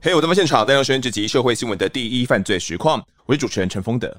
嘿，我在现场带您收听这集社会新闻的第一犯罪实况，我是主持人陈丰德。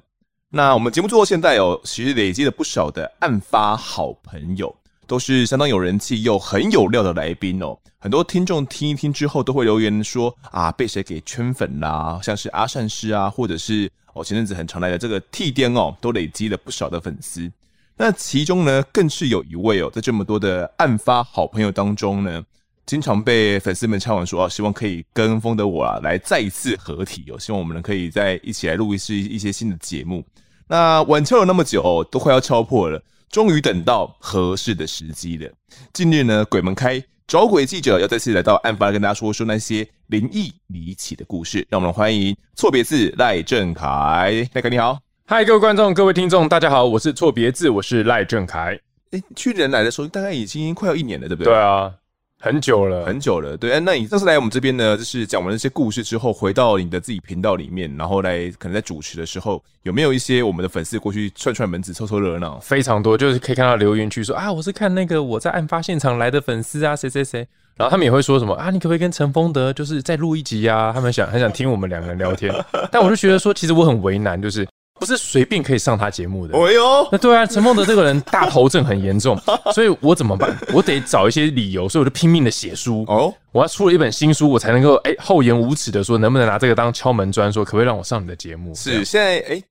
那我们节目做到现在哦，其实累积了不少的案发好朋友，都是相当有人气又很有料的来宾哦。很多听众听一听之后，都会留言说啊，被谁给圈粉啦？像是阿善师啊，或者是哦前阵子很常来的这个替颠哦，都累积了不少的粉丝。那其中呢，更是有一位哦，在这么多的案发好朋友当中呢，经常被粉丝们敲碗说啊，希望可以跟风的我啊来再一次合体哦，希望我们能可以再一起来录一次一些新的节目。那晚敲了那么久，都快要敲破了，终于等到合适的时机了。近日呢，鬼门开，找鬼记者要再次来到案发，跟大家说说那些灵异离奇的故事。让我们欢迎错别字赖正凯，赖哥你好，嗨，各位观众、各位听众，大家好，我是错别字，我是赖正凯。哎，去年来的时候，大概已经快要一年了，对不对？对啊。很久了，很久了，对。那你上次来我们这边呢，就是讲完那些故事之后，回到你的自己频道里面，然后来可能在主持的时候，有没有一些我们的粉丝过去串串门子，凑凑热闹？非常多，就是可以看到留言区说啊，我是看那个我在案发现场来的粉丝啊，谁谁谁。然后他们也会说什么啊，你可不可以跟陈丰德就是再录一集啊？他们想很想听我们两个人聊天，但我就觉得说，其实我很为难，就是。不是随便可以上他节目的。哎呦，那对啊，陈梦德这个人大头症很严重，所以我怎么办？我得找一些理由，所以我就拼命的写书。哦，我要出了一本新书，我才能够哎厚颜无耻的说，能不能拿这个当敲门砖，说可不可以让我上你的节目？是现在哎，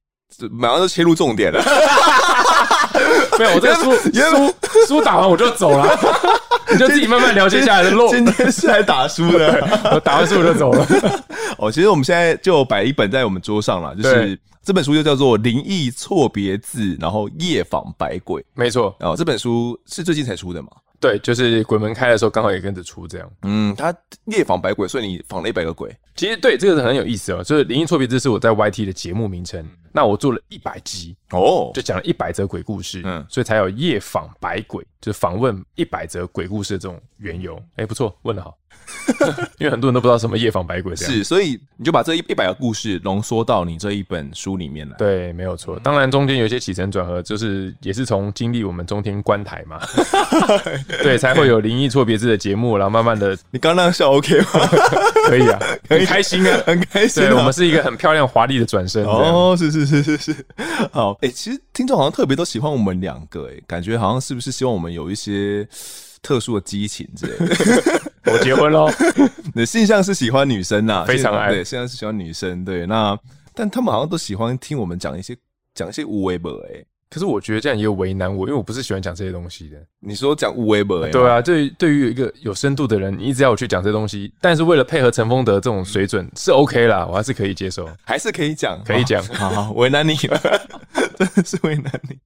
马上就切入重点了。没有，我这个书 书书打完我就走了，你就自己慢慢了解下来的路。今天是来打书的，我打完书我就走了。哦，其实我们现在就摆一本在我们桌上了，就是这本书就叫做《灵异错别字》，然后夜访百鬼。没错，哦，这本书是最近才出的嘛？对，就是鬼门开的时候刚好也跟着出这样。嗯，他夜访百鬼，所以你访了一百个鬼。其实对这个是很有意思哦，就是《灵异错别字》是我在 YT 的节目名称。那我做了一百集哦，就讲了一百则鬼故事，嗯，所以才有夜访百鬼，就是访问一百则鬼故事的这种缘由。哎，不错，问的好。因为很多人都不知道什么夜访百鬼这样，是，所以你就把这一一百个故事浓缩到你这一本书里面来。对，没有错。当然中间有一些起承转合，就是也是从经历我们中天观台嘛，对，才会有灵异错别字的节目，然后慢慢的，你刚刚那笑 OK 吗？可以啊，很开心啊，很开心。对，我们是一个很漂亮华丽的转身。哦，是是是是是。好，哎，其实听众好像特别都喜欢我们两个，哎，感觉好像是不是希望我们有一些。特殊的激情之类的，我结婚喽。你的性向是喜欢女生呐，非常爱。对，性向是喜欢女生。对，那但他们好像都喜欢听我们讲一些讲一些无为本哎。可是我觉得这样也有为难我，因为我不是喜欢讲这些东西的。你说讲无为本？对啊，对，对于一个有深度的人，你一直要我去讲这些东西，但是为了配合陈风德这种水准是 OK 啦，我还是可以接受，还是可以讲，可以讲。好好，为难你了，真的是为难你。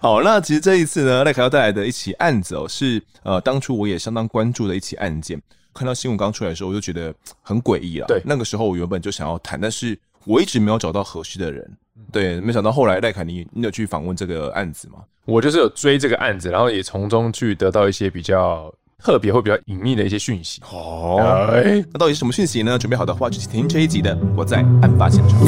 好，那其实这一次呢，赖凯要带来的一起案子哦，是呃，当初我也相当关注的一起案件。看到新闻刚出来的时候，我就觉得很诡异啊。对，那个时候我原本就想要谈，但是我一直没有找到合适的人。对，没想到后来赖凯尼你有去访问这个案子吗？我就是有追这个案子，然后也从中去得到一些比较特别或比较隐秘的一些讯息。哦，哎，那到底是什么讯息呢？准备好的话，就请听这一集的《我在案发现场》。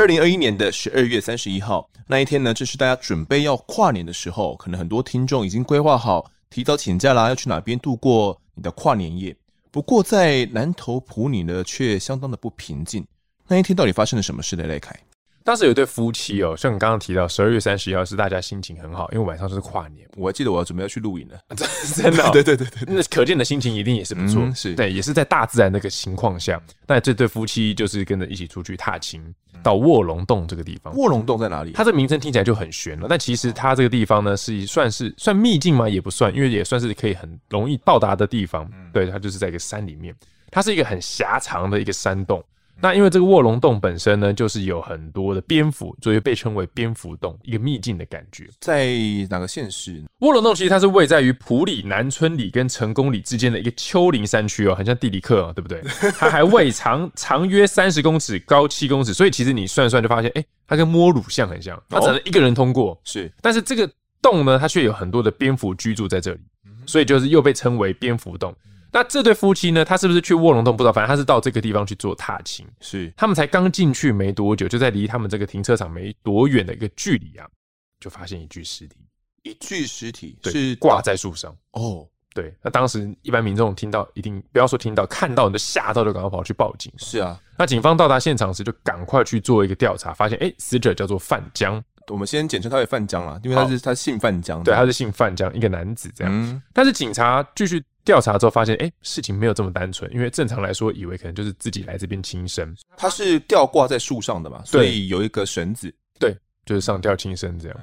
二零二一年的十二月三十一号那一天呢，这是大家准备要跨年的时候，可能很多听众已经规划好提早请假啦，要去哪边度过你的跨年夜。不过在南投普里呢，却相当的不平静。那一天到底发生了什么事呢？赖凯。当时有一对夫妻哦，像你刚刚提到，十二月三十一号是大家心情很好，因为晚上就是跨年。我还记得我要准备要去露营了，真的、哦，对对对对，那可见的心情一定也是不错、嗯，是对，也是在大自然那个情况下。那这对夫妻就是跟着一起出去踏青，到卧龙洞这个地方。卧龙洞在哪里？它这名称听起来就很玄了，但其实它这个地方呢，是算是算秘境吗？也不算，因为也算是可以很容易到达的地方。对，它就是在一个山里面，它是一个很狭长的一个山洞。那因为这个卧龙洞本身呢，就是有很多的蝙蝠，所以被称为蝙蝠洞，一个秘境的感觉。在哪个县市？卧龙洞其实它是位在于普里南村里跟成功里之间的一个丘陵山区哦，很像地理课哦，对不对？它还位长长约三十公尺，高七公尺，所以其实你算算就发现，哎，它跟摸乳像很像，它只能一个人通过。是，但是这个洞呢，它却有很多的蝙蝠居住在这里。所以就是又被称为蝙蝠洞。那这对夫妻呢，他是不是去卧龙洞不知道，反正他是到这个地方去做踏青。是他们才刚进去没多久，就在离他们这个停车场没多远的一个距离啊，就发现一具尸体。一具尸体对是挂在树上哦，对，那当时一般民众听到，一定不要说听到，看到你就吓到，就赶快跑去报警。是啊，那警方到达现场时，就赶快去做一个调查，发现哎、欸，死者叫做范江，我们先简称他为范江啦，因为他是他姓范江，对，他是姓范江，一个男子这样。嗯、但是警察继续调查之后，发现哎、欸，事情没有这么单纯，因为正常来说，以为可能就是自己来这边轻生。他是吊挂在树上的嘛，所以有一个绳子，对，就是上吊轻生这样。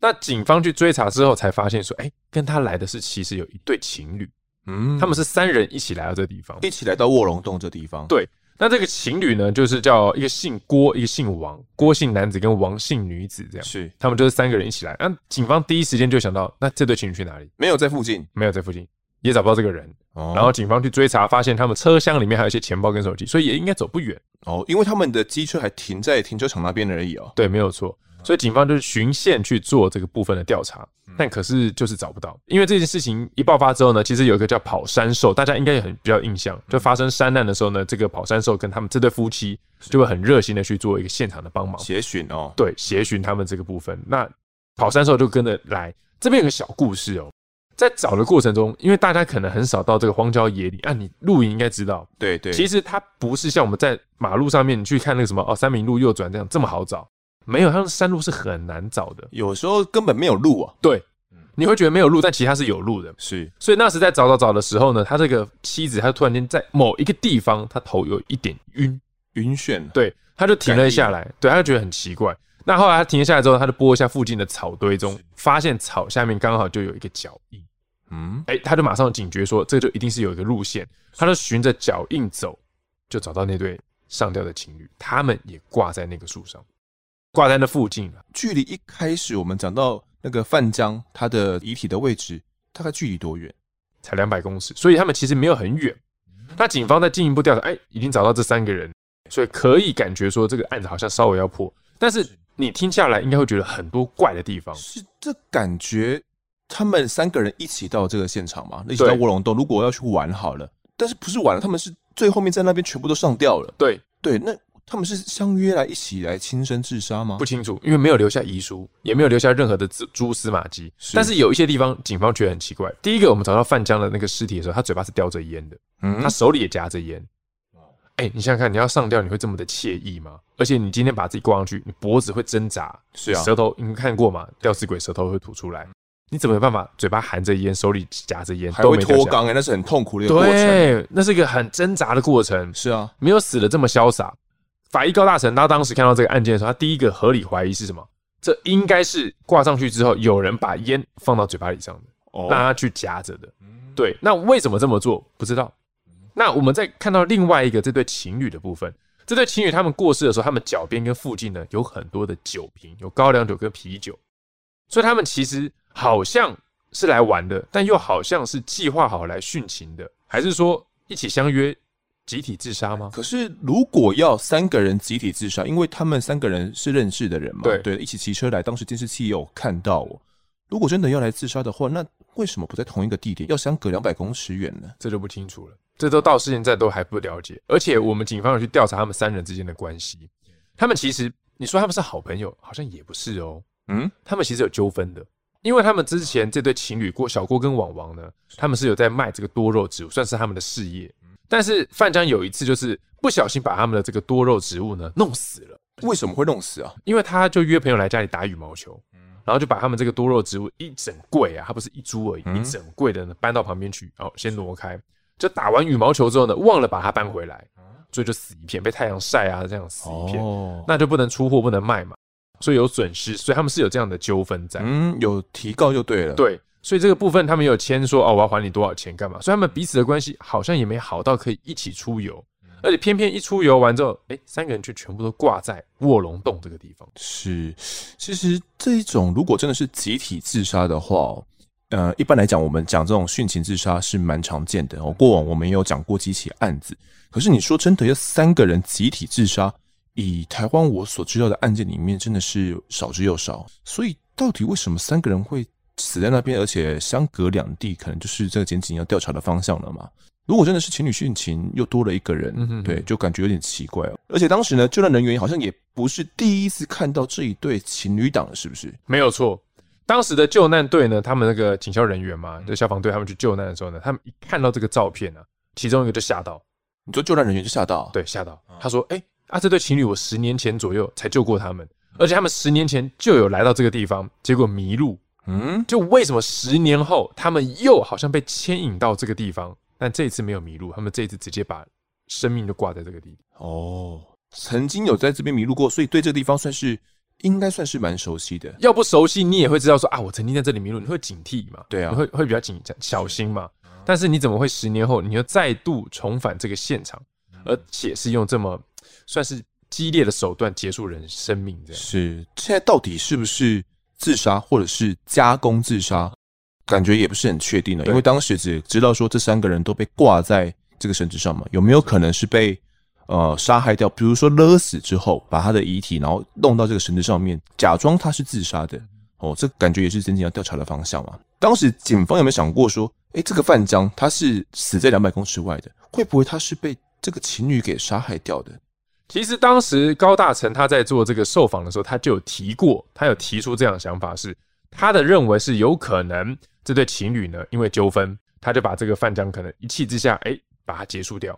那警方去追查之后，才发现说，哎、欸，跟他来的是其实有一对情侣，嗯，他们是三人一起来到这个地方，一起来到卧龙洞这地方。对，那这个情侣呢，就是叫一个姓郭，一个姓王，郭姓男子跟王姓女子这样，是他们就是三个人一起来。那警方第一时间就想到，那这对情侣去哪里？没有在附近，没有在附近，也找不到这个人。哦，然后警方去追查，发现他们车厢里面还有一些钱包跟手机，所以也应该走不远。哦，因为他们的机车还停在停车场那边而已哦。对，没有错。所以警方就是循线去做这个部分的调查，但可是就是找不到，因为这件事情一爆发之后呢，其实有一个叫跑山兽，大家应该也很比较印象，就发生山难的时候呢，这个跑山兽跟他们这对夫妻就会很热心的去做一个现场的帮忙，协寻哦，对，协寻他们这个部分。那跑山兽就跟着来，这边有个小故事哦，在找的过程中，因为大家可能很少到这个荒郊野里，啊，你露营应该知道，对对，其实它不是像我们在马路上面你去看那个什么哦，三明路右转这样这么好找。没有，它的山路是很难找的，有时候根本没有路啊。对，你会觉得没有路，但其实他是有路的。是，所以那时在找找找的时候呢，他这个妻子，他突然间在某一个地方，他头有一点晕，晕眩。对，他就停了下来，对，他就觉得很奇怪。那后来他停了下来之后，他就拨一下附近的草堆中，发现草下面刚好就有一个脚印。嗯，哎，他就马上警觉说，这就一定是有一个路线。他就循着脚印走，就找到那对上吊的情侣，他们也挂在那个树上。挂在那附近，距离一开始我们讲到那个范江他的遗体的位置，大概距离多远？才两百公尺，所以他们其实没有很远。那警方在进一步调查，哎，已经找到这三个人，所以可以感觉说这个案子好像稍微要破。但是你听下来，应该会觉得很多怪的地方。是这感觉，他们三个人一起到这个现场嘛？一起到卧龙洞，如果要去玩好了，但是不是玩了？他们是最后面在那边全部都上吊了。对对，那。他们是相约来一起来亲身自杀吗？不清楚，因为没有留下遗书，也没有留下任何的蛛丝马迹。但是有一些地方，警方觉得很奇怪。第一个，我们找到范江的那个尸体的时候，他嘴巴是叼着烟的，嗯，他手里也夹着烟。哎、欸，你想想看，你要上吊，你会这么的惬意吗？而且你今天把自己挂上去，你脖子会挣扎，是啊，舌头你看过吗？吊死鬼舌头会吐出来，你怎么有办法？嘴巴含着烟，手里夹着烟，还会脱肛哎，那是很痛苦的一个过程。对，那是一个很挣扎的过程。是啊，没有死的这么潇洒。法医高大成，他当时看到这个案件的时候，他第一个合理怀疑是什么？这应该是挂上去之后，有人把烟放到嘴巴里上的，让他去夹着的。对，那为什么这么做？不知道。那我们再看到另外一个这对情侣的部分，这对情侣他们过世的时候，他们脚边跟附近呢有很多的酒瓶，有高粱酒跟啤酒，所以他们其实好像是来玩的，但又好像是计划好来殉情的，还是说一起相约？集体自杀吗？可是如果要三个人集体自杀，因为他们三个人是认识的人嘛，对对，一起骑车来，当时监视器有看到哦。如果真的要来自杀的话，那为什么不在同一个地点，要相隔两百公尺远呢？这就不清楚了，这都到现在都还不了解。而且我们警方有去调查他们三人之间的关系，他们其实你说他们是好朋友，好像也不是哦。嗯，他们其实有纠纷的，因为他们之前这对情侣郭小郭跟王王呢，他们是有在卖这个多肉植物，算是他们的事业。但是范江有一次就是不小心把他们的这个多肉植物呢弄死了。为什么会弄死啊？因为他就约朋友来家里打羽毛球，然后就把他们这个多肉植物一整柜啊，他不是一株而已，一整柜的呢搬到旁边去，然后，先挪开。就打完羽毛球之后呢，忘了把它搬回来，所以就死一片，被太阳晒啊，这样死一片，那就不能出货，不能卖嘛，所以有损失，所以他们是有这样的纠纷在。嗯，有提告就对了。对。所以这个部分他们有签说哦，我要还你多少钱干嘛？所以他们彼此的关系好像也没好到可以一起出游，而且偏偏一出游完之后，哎，三个人却全部都挂在卧龙洞这个地方。是，其实这一种如果真的是集体自杀的话，呃，一般来讲我们讲这种殉情自杀是蛮常见的哦。过往我们也有讲过几起案子，可是你说真的要三个人集体自杀，以台湾我所知道的案件里面真的是少之又少。所以到底为什么三个人会？死在那边，而且相隔两地，可能就是这个检警要调查的方向了嘛。如果真的是情侣殉情，又多了一个人，嗯、对，就感觉有点奇怪哦。而且当时呢，救难人员好像也不是第一次看到这一对情侣档了，是不是？没有错，当时的救难队呢，他们那个警消人员嘛，就消防队，他们去救难的时候呢，他们一看到这个照片呢、啊，其中一个就吓到。你说救难人员就吓到？对，吓到。他说：“哎、欸，啊，这对情侣，我十年前左右才救过他们，而且他们十年前就有来到这个地方，结果迷路。嗯，就为什么十年后他们又好像被牵引到这个地方？”但这一次没有迷路，他们这一次直接把生命就挂在这个地方。哦，曾经有在这边迷路过，所以对这个地方算是应该算是蛮熟悉的。要不熟悉，你也会知道说啊，我曾经在这里迷路，你会警惕嘛？对啊，你会会比较紧张小心嘛？但是你怎么会十年后你又再度重返这个现场，而且是用这么算是激烈的手段结束人生命？这样是现在到底是不是自杀，或者是加工自杀？感觉也不是很确定了，因为当时只知道说这三个人都被挂在这个绳子上嘛，有没有可能是被呃杀害掉？比如说勒死之后，把他的遗体然后弄到这个绳子上面，假装他是自杀的哦，这感觉也是真正要调查的方向嘛。当时警方有没有想过说，诶，这个范江他是死在两百公尺外的，会不会他是被这个情侣给杀害掉的？其实当时高大成他在做这个受访的时候，他就有提过，他有提出这样的想法是，是他的认为是有可能。这对情侣呢，因为纠纷，他就把这个范江可能一气之下，哎，把它结束掉。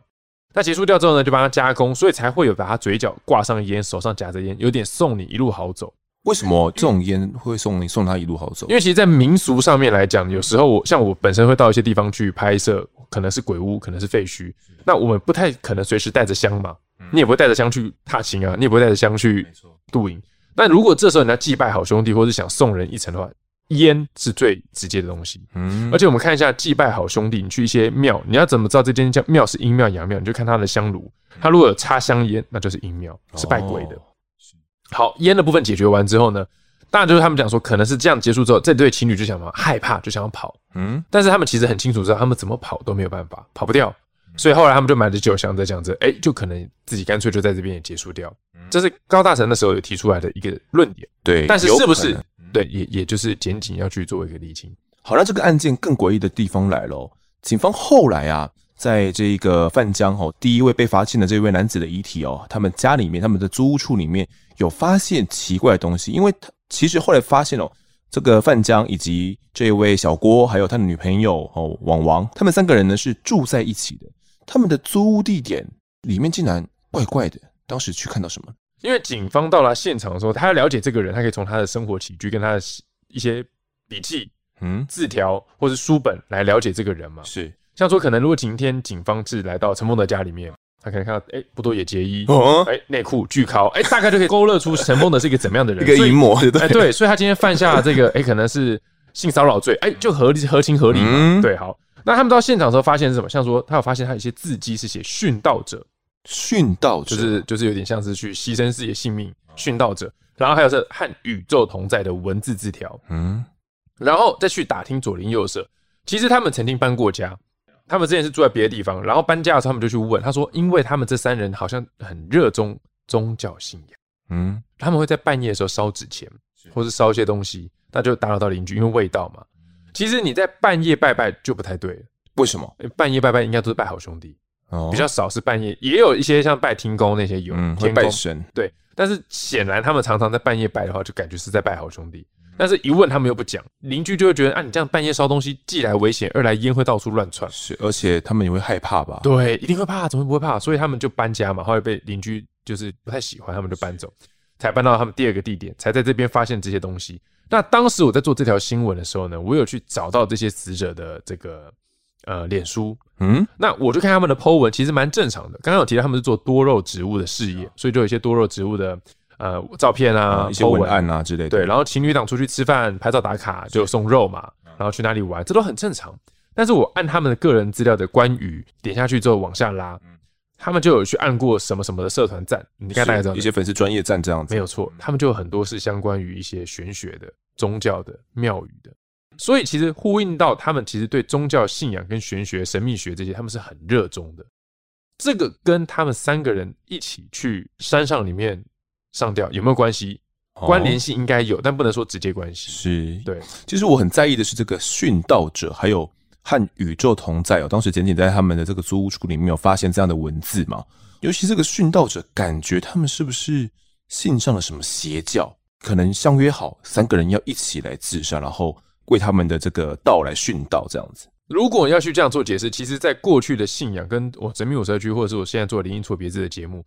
那结束掉之后呢，就帮他加工，所以才会有把他嘴角挂上烟，手上夹着烟，有点送你一路好走。为什么这种烟会送你送他一路好走？因为其实，在民俗上面来讲，有时候我像我本身会到一些地方去拍摄，可能是鬼屋，可能是废墟，那我们不太可能随时带着香嘛，你也不会带着香去踏青啊，你也不会带着香去露营。那如果这时候你要祭拜好兄弟，或是想送人一程的话，烟是最直接的东西，嗯，而且我们看一下祭拜好兄弟，你去一些庙，你要怎么知道这间叫庙是阴庙阳庙？你就看它的香炉，它如果有插香烟，那就是阴庙，是拜鬼的。好，烟的部分解决完之后呢，当然就是他们讲说，可能是这样结束之后，这对情侣就想嘛，害怕就想要跑，嗯，但是他们其实很清楚知道，他们怎么跑都没有办法，跑不掉，所以后来他们就买了酒香在这样子，哎，就可能自己干脆就在这边也结束掉。这是高大成的时候有提出来的一个论点，对，但是是不是？对，也也就是检警要去做一个厘清。好，那这个案件更诡异的地方来了。警方后来啊，在这个范江哦，第一位被发现的这位男子的遗体哦，他们家里面，他们的租屋处里面有发现奇怪的东西。因为他其实后来发现哦，这个范江以及这位小郭，还有他的女朋友哦，王王，他们三个人呢是住在一起的。他们的租屋地点里面竟然怪怪的。当时去看到什么？因为警方到了现场的时候，他要了解这个人，他可以从他的生活起居跟他的一些笔记、嗯、字条或是书本来了解这个人嘛。是，像说可能如果今天警方是来到陈梦的家里面，他可能看到哎，不多野结衣，哦，哎，内裤巨高，哎，大概就可以勾勒出陈梦的是 一个怎么样的人，一个淫魔，对，哎，对，所以他今天犯下这个，哎，可能是性骚扰罪，哎，就合理合情合理嘛。嗯、对，好，那他们到现场的时候发现是什么？像说他有发现他有一些字迹是写殉道者。殉道者就是就是有点像是去牺牲自己的性命，殉道者。然后还有是和宇宙同在的文字字条，嗯，然后再去打听左邻右舍。其实他们曾经搬过家，他们之前是住在别的地方，然后搬家的时候他们就去问，他说，因为他们这三人好像很热衷宗教信仰，嗯，他们会在半夜的时候烧纸钱，或是烧一些东西，那就打扰到邻居，因为味道嘛。其实你在半夜拜拜就不太对了，为什么？半夜拜拜应该都是拜好兄弟。比较少是半夜，也有一些像拜天公那些有，嗯，会拜神，对。但是显然他们常常在半夜拜的话，就感觉是在拜好兄弟。但是一问他们又不讲，邻居就会觉得啊，你这样半夜烧东西，既来危险，二来烟会到处乱窜，是，而且他们也会害怕吧？对，一定会怕，怎么会不会怕？所以他们就搬家嘛，后来被邻居就是不太喜欢，他们就搬走，才搬到他们第二个地点，才在这边发现这些东西。那当时我在做这条新闻的时候呢，我有去找到这些死者的这个。呃，脸书，嗯，那我就看他们的 po 文，其实蛮正常的。刚刚有提到他们是做多肉植物的事业，所以就有一些多肉植物的呃照片啊、一些文案啊之类的。对，然后情侣档出去吃饭、拍照打卡就送肉嘛，然后去哪里玩，这都很正常。但是我按他们的个人资料的关于点下去之后往下拉，他们就有去按过什么什么的社团站，你看大概知道一些粉丝专业站这样子，没有错。他们就有很多是相关于一些玄学的、宗教的、庙宇的。所以其实呼应到他们其实对宗教信仰跟玄学、神秘学这些，他们是很热衷的。这个跟他们三个人一起去山上里面上吊有没有关系？关联性应该有，但不能说直接关系。是，对。其实我很在意的是这个殉道者，还有和宇宙同在哦。当时简简在他们的这个租屋处里面有发现这样的文字嘛？尤其这个殉道者，感觉他们是不是信上了什么邪教？可能相约好三个人要一起来自杀，然后为他们的这个道来殉道这样子。如果要去这样做解释，其实在过去的信仰跟我神秘五社区，或者是我现在做灵异错别字的节目。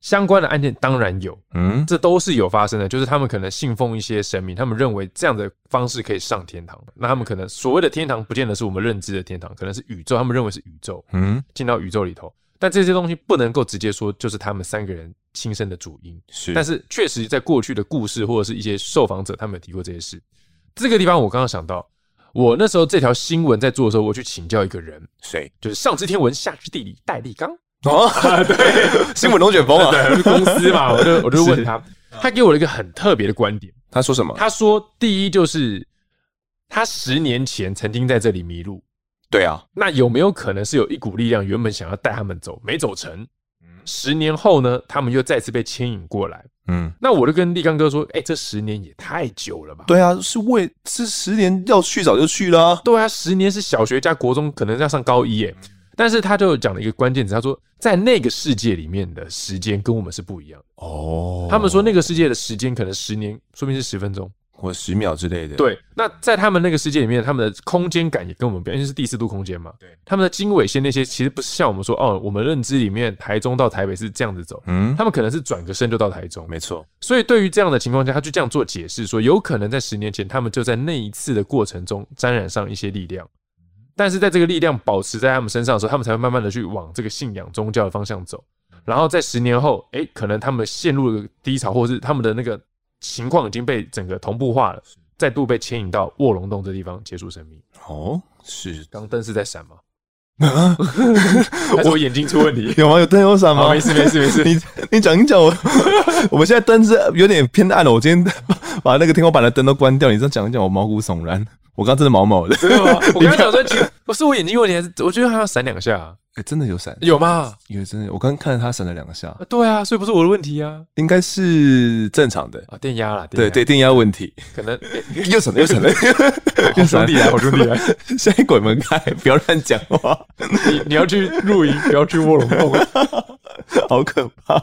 相关的案件当然有，嗯，这都是有发生的。就是他们可能信奉一些神明，他们认为这样的方式可以上天堂。那他们可能所谓的天堂，不见得是我们认知的天堂，可能是宇宙。他们认为是宇宙，嗯，进到宇宙里头。但这些东西不能够直接说就是他们三个人亲身的主因。是，但是确实在过去的故事或者是一些受访者，他们有提过这些事。这个地方我刚刚想到，我那时候这条新闻在做的时候，我去请教一个人，谁？就是上知天文，下知地理，戴立刚。哦，对，新闻龙卷风啊，对，公司嘛，我就 我就问他，他给我了一个很特别的观点。他说什么？他说，第一就是他十年前曾经在这里迷路。对啊，那有没有可能是有一股力量原本想要带他们走，没走成？十年后呢，他们又再次被牵引过来。嗯，那我就跟立刚哥说，哎，这十年也太久了吧？对啊，是为这十年要去早就去了。对啊，十年是小学加国中，可能要上高一耶。但是他就讲了一个关键词，他说在那个世界里面的时间跟我们是不一样哦。他们说那个世界的时间可能十年，说明是十分钟或十秒之类的。对，那在他们那个世界里面，他们的空间感也跟我们不一样，因为是第四度空间嘛。对，他们的经纬线那些其实不是像我们说哦，我们认知里面台中到台北是这样子走，嗯，他们可能是转个身就到台中，没错。所以对于这样的情况下，他就这样做解释说，有可能在十年前，他们就在那一次的过程中沾染上一些力量。但是在这个力量保持在他们身上的时候，他们才会慢慢的去往这个信仰宗教的方向走。然后在十年后，哎，可能他们陷入了低潮，或者是他们的那个情况已经被整个同步化了，再度被牵引到卧龙洞这地方结束生命。哦，是。刚灯是在闪吗？啊？我眼睛出问题？有吗？有灯有闪吗？没事没事没事。你你讲一讲我，我们现在灯是有点偏暗了。我今天把那个天花板的灯都关掉，你这样讲一讲，我毛骨悚然。我刚真的毛毛的，真的吗？我刚刚 讲说，不是我眼睛问题，还是我觉得还要闪两下。哎，真的有闪，有吗？有真的，我刚刚看到他闪了两下。对啊，所以不是我的问题啊，应该是正常的啊，电压啦，对对，电压问题，可能又闪了又闪了，好兄弟来，好兄弟来，现在鬼门开，不要乱讲话。你你要去露营，不要去卧龙洞，好可怕。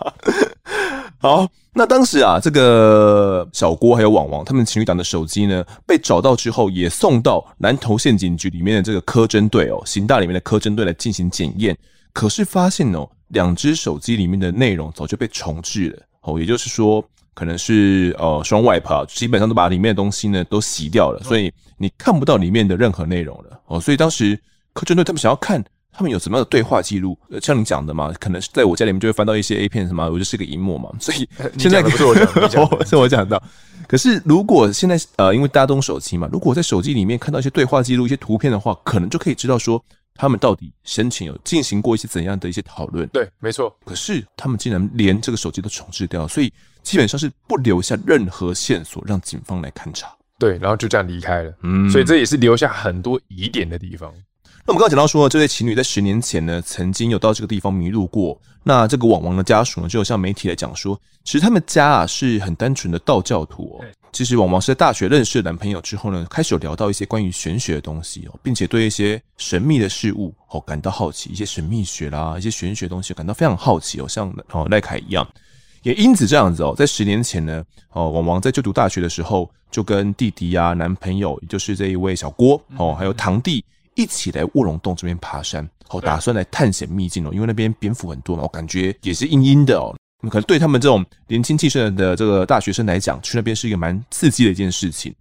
好，那当时啊，这个小郭还有网王他们情侣档的手机呢，被找到之后，也送到南投县警局里面的这个科侦队哦，刑大里面的科侦队来进行检验。可是发现哦，两只手机里面的内容早就被重置了哦，也就是说，可能是呃双 wipe 啊，基本上都把里面的东西呢都洗掉了，所以你看不到里面的任何内容了哦。所以当时科侦队他们想要看。他们有什么样的对话记录？像你讲的嘛，可能是在我家里面就会翻到一些 A 片什么，我就是个萤幕嘛，所以 现在不是我讲，是我讲到。可是如果现在呃，因为大家都用手机嘛，如果在手机里面看到一些对话记录、一些图片的话，可能就可以知道说他们到底先前有进行过一些怎样的一些讨论。对，没错。可是他们竟然连这个手机都重置掉，所以基本上是不留下任何线索让警方来勘查。对，然后就这样离开了。嗯，所以这也是留下很多疑点的地方。那我们刚刚讲到说，这对情侣在十年前呢，曾经有到这个地方迷路过。那这个网王的家属呢，就有向媒体来讲说，其实他们家啊是很单纯的道教徒哦。其实网王是在大学认识了男朋友之后呢，开始有聊到一些关于玄学的东西哦，并且对一些神秘的事物哦感到好奇，一些神秘学啦，一些玄学的东西感到非常好奇哦，像哦赖凯一样。也因此这样子哦，在十年前呢，哦网王在就读大学的时候，就跟弟弟呀、男朋友，也就是这一位小郭哦，还有堂弟。一起来卧龙洞这边爬山，好打算来探险秘境哦，因为那边蝙蝠很多嘛，我感觉也是阴阴的哦。可能对他们这种年轻气盛的这个大学生来讲，去那边是一个蛮刺激的一件事情。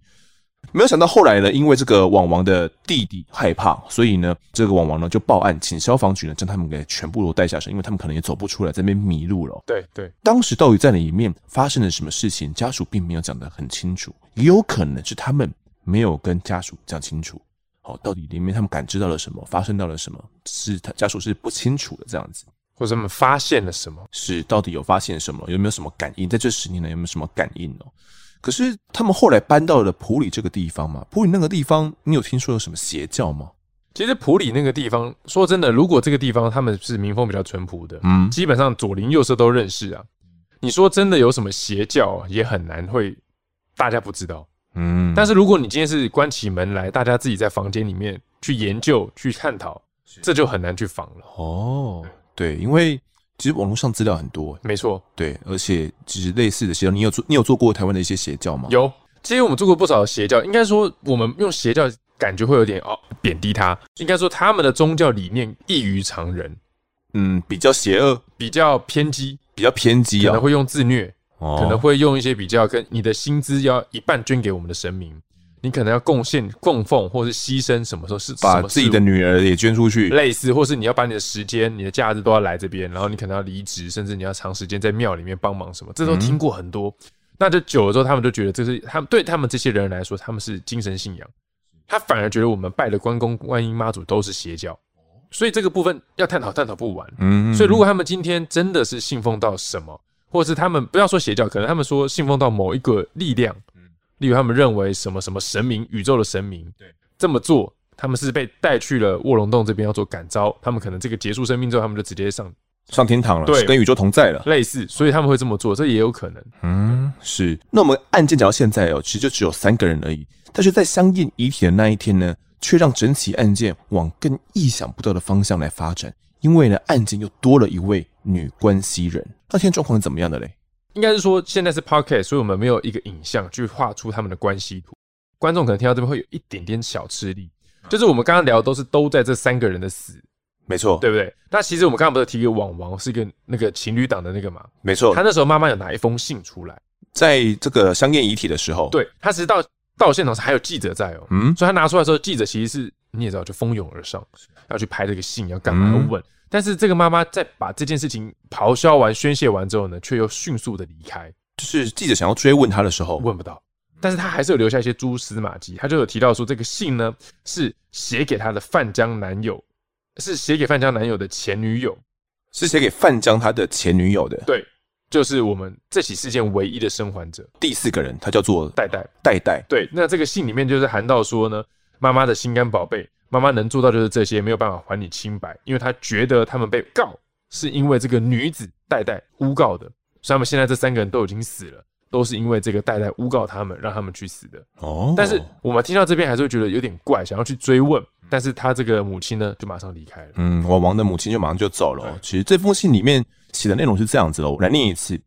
没有想到后来呢，因为这个网王的弟弟害怕，所以呢，这个网王呢就报案，请消防局呢将他们给全部都带下山，因为他们可能也走不出来，在那边迷路了。对对，当时到底在里面发生了什么事情，家属并没有讲得很清楚，也有可能是他们没有跟家属讲清楚。哦，到底里面他们感知到了什么？发生到了什么？是他家属是不清楚的这样子，或者他们发现了什么？是到底有发现什么？有没有什么感应？在这十年来有没有什么感应哦？可是他们后来搬到了普里这个地方嘛？普里那个地方，你有听说有什么邪教吗？其实普里那个地方，说真的，如果这个地方他们是民风比较淳朴的，嗯，基本上左邻右舍都认识啊。你说真的有什么邪教，也很难会大家不知道。嗯，但是如果你今天是关起门来，大家自己在房间里面去研究、去探讨，这就很难去防了。哦，对，因为其实网络上资料很多，没错，对，而且其实类似的邪教，你有做你有做过台湾的一些邪教吗？有，其实我们做过不少的邪教，应该说我们用邪教感觉会有点哦贬低他，应该说他们的宗教理念异于常人，嗯，比较邪恶，比较偏激，比较偏激啊，可能会用自虐。哦、可能会用一些比较跟你的薪资要一半捐给我们的神明，你可能要贡献、供奉或是牺牲，什么时候是把自己的女儿也捐出去，类似，或是你要把你的时间、你的假日都要来这边，然后你可能要离职，甚至你要长时间在庙里面帮忙什么，这都听过很多。嗯、那就久了之后，他们就觉得这是他们对他们这些人来说，他们是精神信仰，他反而觉得我们拜的关公、观音、妈祖都是邪教，所以这个部分要探讨探讨不完。嗯，所以如果他们今天真的是信奉到什么？或者是他们不要说邪教，可能他们说信奉到某一个力量，例如他们认为什么什么神明，宇宙的神明，对，这么做，他们是被带去了卧龙洞这边要做感召，他们可能这个结束生命之后，他们就直接上上天堂了，对，跟宇宙同在了，类似，所以他们会这么做，这也有可能。嗯，是。那我们案件讲到现在哦，其实就只有三个人而已，但是在相应遗体的那一天呢，却让整起案件往更意想不到的方向来发展，因为呢，案件又多了一位女关系人。那天状况是怎么样的嘞？应该是说现在是 podcast，所以我们没有一个影像去画出他们的关系图。观众可能听到这边会有一点点小吃力，就是我们刚刚聊的都是都在这三个人的死，没错，对不对？那其实我们刚刚不是提一个网王是一个那个情侣档的那个嘛？没错，他那时候妈妈有拿一封信出来，在这个相验遗体的时候，对，他其实到到现场时还有记者在哦，嗯，所以他拿出来的时候，记者其实是你也知道就蜂拥而上，要去拍这个信，要干嘛要问。嗯但是这个妈妈在把这件事情咆哮完、宣泄完之后呢，却又迅速的离开。就是记者想要追问她的时候，问不到。但是她还是有留下一些蛛丝马迹。她就有提到说，这个信呢是写给她的范江男友，是写给范江男友的前女友，是写给范江他的前女友的。对，就是我们这起事件唯一的生还者，第四个人，他叫做代代。代代。对，那这个信里面就是含到说呢，妈妈的心肝宝贝。妈妈能做到就是这些，没有办法还你清白，因为她觉得他们被告是因为这个女子代代诬告的，所以他们现在这三个人都已经死了，都是因为这个代代诬告他们，让他们去死的。哦，但是我们听到这边还是会觉得有点怪，想要去追问，但是他这个母亲呢，就马上离开了。嗯，王王的母亲就马上就走了。其实这封信里面写的内容是这样子的，我来念一次。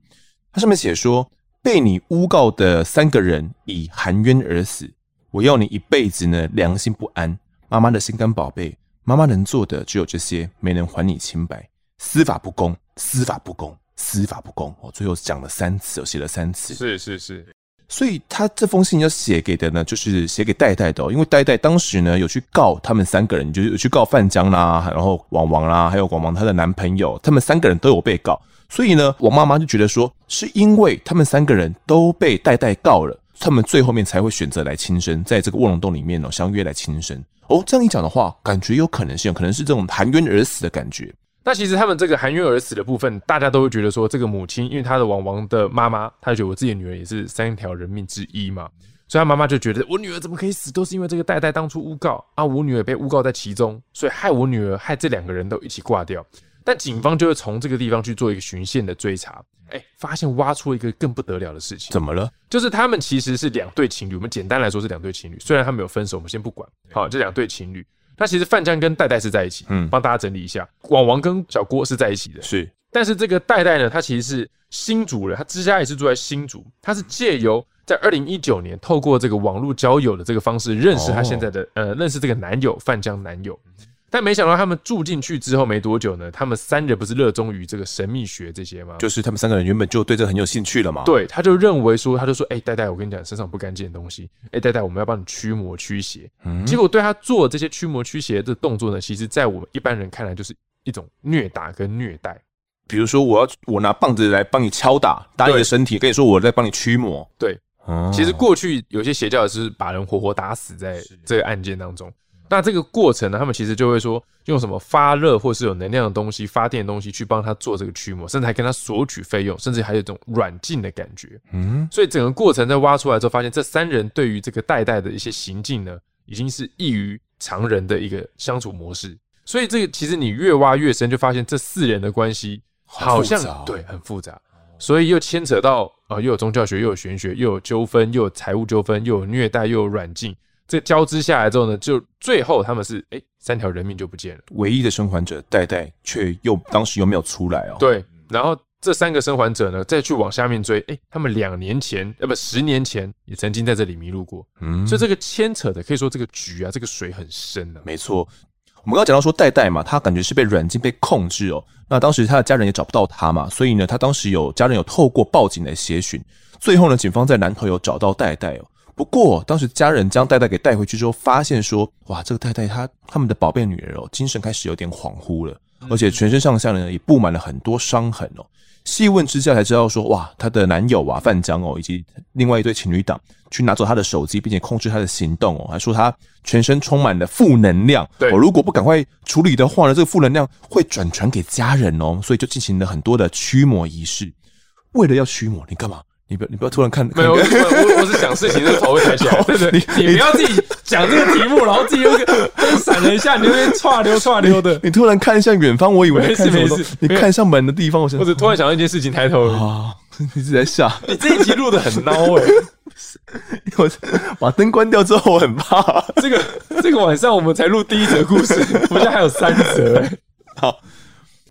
它上面写说：被你诬告的三个人已含冤而死，我要你一辈子呢良心不安。妈妈的心肝宝贝，妈妈能做的只有这些，没能还你清白。司法不公，司法不公，司法不公。我最后讲了三次，我写了三次。是是是，所以他这封信要写给的呢，就是写给代代的哦，因为代代当时呢有去告他们三个人，就是有去告范江啦，然后王王啦，还有王王她的男朋友，他们三个人都有被告。所以呢，王妈妈就觉得说，是因为他们三个人都被代代告了，他们最后面才会选择来轻生，在这个卧龙洞里面哦，相约来轻生。哦，这样一讲的话，感觉有可能性，可能是这种含冤而死的感觉。那其实他们这个含冤而死的部分，大家都会觉得说，这个母亲，因为她的王王的妈妈，她觉得我自己的女儿也是三条人命之一嘛，所以她妈妈就觉得我女儿怎么可以死，都是因为这个代代当初诬告啊，我女儿被诬告在其中，所以害我女儿，害这两个人都一起挂掉。但警方就会从这个地方去做一个循线的追查。哎、欸，发现挖出一个更不得了的事情，怎么了？就是他们其实是两对情侣。我们简单来说是两对情侣，虽然他们有分手，我们先不管。好，这两对情侣，那其实范江跟戴戴是在一起。嗯，帮大家整理一下，网王跟小郭是在一起的。是，但是这个戴戴呢，他其实是新竹人，他之家也是住在新竹，他是借由在二零一九年透过这个网络交友的这个方式认识他现在的、哦、呃，认识这个男友范江男友。但没想到他们住进去之后没多久呢，他们三人不是热衷于这个神秘学这些吗？就是他们三个人原本就对这个很有兴趣了嘛。对，他就认为说，他就说，哎、欸，代代，我跟你讲，身上不干净的东西，哎、欸，代代，我们要帮你驱魔驱邪。嗯。结果对他做这些驱魔驱邪的动作呢，其实在我们一般人看来就是一种虐打跟虐待。比如说，我要我拿棒子来帮你敲打打你的身体，跟你说我在帮你驱魔。对。哦。其实过去有些邪教是把人活活打死在这个案件当中。那这个过程呢，他们其实就会说用什么发热或是有能量的东西、发电的东西去帮他做这个驱魔，甚至还跟他索取费用，甚至还有一种软禁的感觉。嗯，所以整个过程在挖出来之后，发现这三人对于这个代代的一些行径呢，已经是异于常人的一个相处模式。所以这个其实你越挖越深，就发现这四人的关系好像对很复杂。所以又牵扯到啊、呃，又有宗教学，又有玄学，又有纠纷，又有财务纠纷，又有虐待，又有软禁。这交织下来之后呢，就最后他们是哎，三条人命就不见了。唯一的生还者代代却又当时又没有出来哦。对，然后这三个生还者呢，再去往下面追，哎，他们两年前呃不十年前也曾经在这里迷路过。嗯，所以这个牵扯的可以说这个局啊，这个水很深的、啊。没错，我们刚刚讲到说代代嘛，他感觉是被软禁被控制哦。那当时他的家人也找不到他嘛，所以呢，他当时有家人有透过报警来协寻，最后呢，警方在南头有找到代代哦。不过，当时家人将太太给带回去之后，发现说，哇，这个太太她他们的宝贝女儿哦，精神开始有点恍惚了，而且全身上下呢也布满了很多伤痕哦。细问之下才知道说，哇，她的男友啊范江哦，以及另外一对情侣档去拿走她的手机，并且控制她的行动哦，还说她全身充满了负能量，对，如果不赶快处理的话呢，这个负能量会转传给家人哦，所以就进行了很多的驱魔仪式。为了要驱魔，你干嘛？你不，你不要突然看，没有，我我是想事情，这 个头会抬起来，对对，你你不要自己讲这个题目，然后自己又灯闪了一下，你那边唰溜唰溜的，你突然看向远方，我以为没事没事，你看向门的地方，我想，或者突然想到一件事情，抬头啊，你是在笑，你这一集录的很孬哎，我把灯关掉之后，我很怕，这个这个晚上我们才录第一则故事，我们现在还有三则哎，好，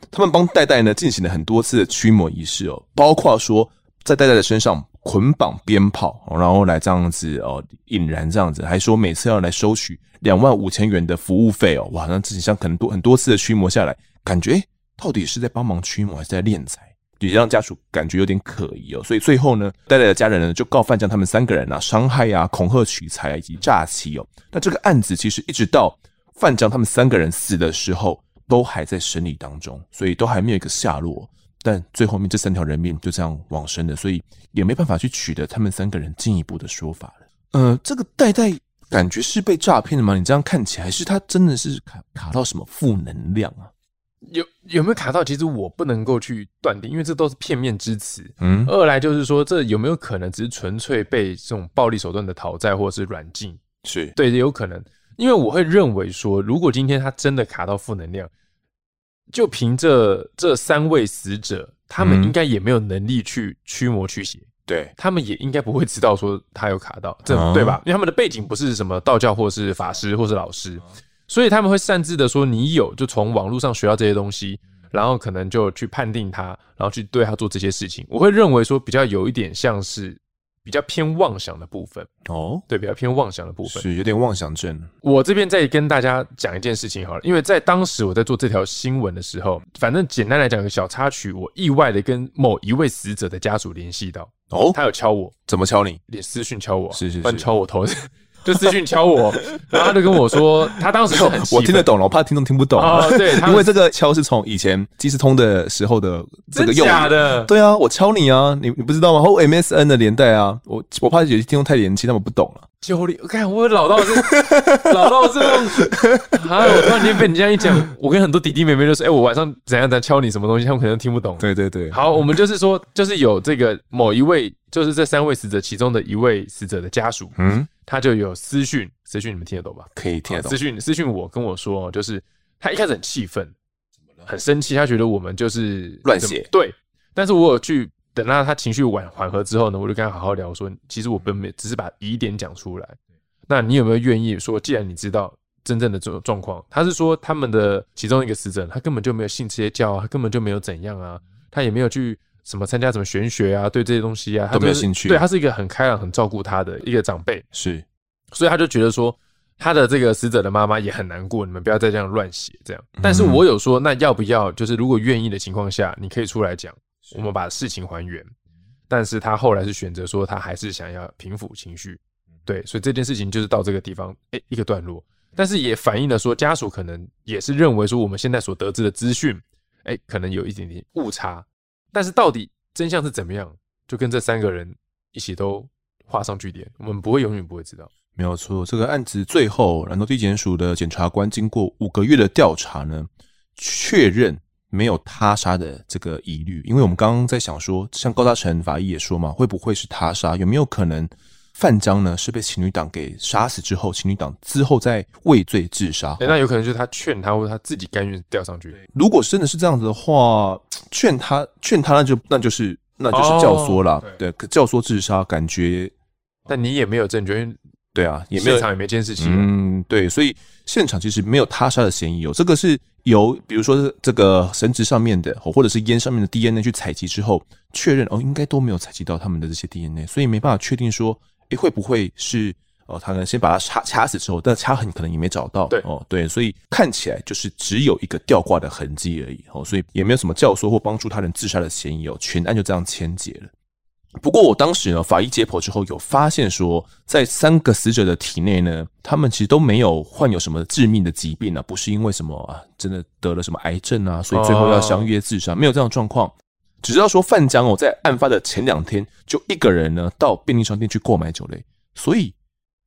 他们帮戴戴呢进行了很多次的驱魔仪式哦，包括说。在戴戴的身上捆绑鞭炮，然后来这样子哦引燃这样子，还说每次要来收取两万五千元的服务费哦，哇，那自己像很多很多次的驱魔下来，感觉到底是在帮忙驱魔还是在敛财，也让家属感觉有点可疑哦。所以最后呢，戴戴的家人呢就告范江他们三个人啊伤害啊、恐吓取财以及诈欺哦。那这个案子其实一直到范江他们三个人死的时候，都还在审理当中，所以都还没有一个下落。但最后面这三条人命就这样往生了，所以也没办法去取得他们三个人进一步的说法了。呃，这个代代感觉是被诈骗的吗？你这样看起来是他真的是卡卡到什么负能量啊？有有没有卡到？其实我不能够去断定，因为这都是片面之词。嗯，二来就是说，这有没有可能只是纯粹被这种暴力手段的讨债或者是软禁？是对，有可能。因为我会认为说，如果今天他真的卡到负能量。就凭这这三位死者，他们应该也没有能力去驱魔驱邪，对，他们也应该不会知道说他有卡到，这对吧？因为他们的背景不是什么道教或是法师或是老师，所以他们会擅自的说你有，就从网络上学到这些东西，然后可能就去判定他，然后去对他做这些事情。我会认为说比较有一点像是。比较偏妄想的部分哦，对，比较偏妄想的部分是有点妄想症。我这边再跟大家讲一件事情好了，因为在当时我在做这条新闻的时候，反正简单来讲个小插曲，我意外的跟某一位死者的家属联系到哦，他有敲我，怎么敲你？连私讯敲我，是是是，敲我头。就私讯敲我，然后他就跟我说，他当时是很 我听得懂了，我怕听众听不懂啊。对，因为这个敲是从以前即时通的时候的这个用假的。对啊，我敲你啊，你你不知道吗？后 MSN 的年代啊，我我怕有些听众太年轻，他们不懂了。九零，我看我老到这，老到这种啊！我突然间被你这样一讲，我跟很多弟弟妹妹就说：“哎，我晚上怎样在敲你什么东西？”他们可能听不懂。对对对，好，我们就是说，就是有这个某一位，就是这三位死者其中的一位死者的家属，嗯。他就有私讯，私讯你们听得懂吧？可以听得懂。私讯私讯我跟我说，就是他一开始很气愤，很生气，他觉得我们就是乱写。对，但是我有去等到他情绪缓缓和之后呢，我就跟他好好聊，说其实我本没只是把疑点讲出来。那你有没有愿意说，既然你知道真正的这种状况，他是说他们的其中一个死者，他根本就没有信这些教啊，他根本就没有怎样啊，他也没有去什么参加什么玄学啊，对这些东西啊，他都没有兴趣。对，他是一个很开朗、很照顾他的一个长辈，是。所以他就觉得说，他的这个死者的妈妈也很难过，你们不要再这样乱写这样。但是我有说，那要不要就是如果愿意的情况下，你可以出来讲，我们把事情还原。但是他后来是选择说，他还是想要平复情绪。对，所以这件事情就是到这个地方，哎，一个段落。但是也反映了说，家属可能也是认为说，我们现在所得知的资讯，哎，可能有一点点误差。但是到底真相是怎么样，就跟这三个人一起都画上句点，我们不会永远不会知道。没有错，这个案子最后，兰州地检署的检察官经过五个月的调查呢，确认没有他杀的这个疑虑。因为我们刚刚在想说，像高大成法医也说嘛，会不会是他杀？有没有可能范江呢是被情侣党给杀死之后，情侣党之后再畏罪自杀？欸，那有可能就是他劝他，或者他自己甘愿吊上去。如果真的是这样子的话，劝他劝他，那就那就是那就是教唆啦。哦对，可教唆自杀，感觉，但你也没有证据，因为对啊，也没有现场也没监视器。嗯，对，所以现场其实没有他杀的嫌疑哦。这个是由比如说这个绳子上面的，或者是烟上面的 DNA 去采集之后确认哦，应该都没有采集到他们的这些 DNA，所以没办法确定说，诶，会不会是哦，他可能先把他掐掐死之后，但掐痕可能也没找到。对哦，对，所以看起来就是只有一个吊挂的痕迹而已哦，所以也没有什么教唆或帮助他人自杀的嫌疑哦，全案就这样签结了。不过我当时呢，法医解剖之后有发现说，在三个死者的体内呢，他们其实都没有患有什么致命的疾病啊，不是因为什么啊，真的得了什么癌症啊，所以最后要相约自杀，没有这样的状况。只知道说范江哦，在案发的前两天就一个人呢到便利商店去购买酒类，所以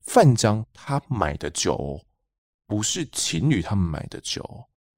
范江他买的酒不是情侣他们买的酒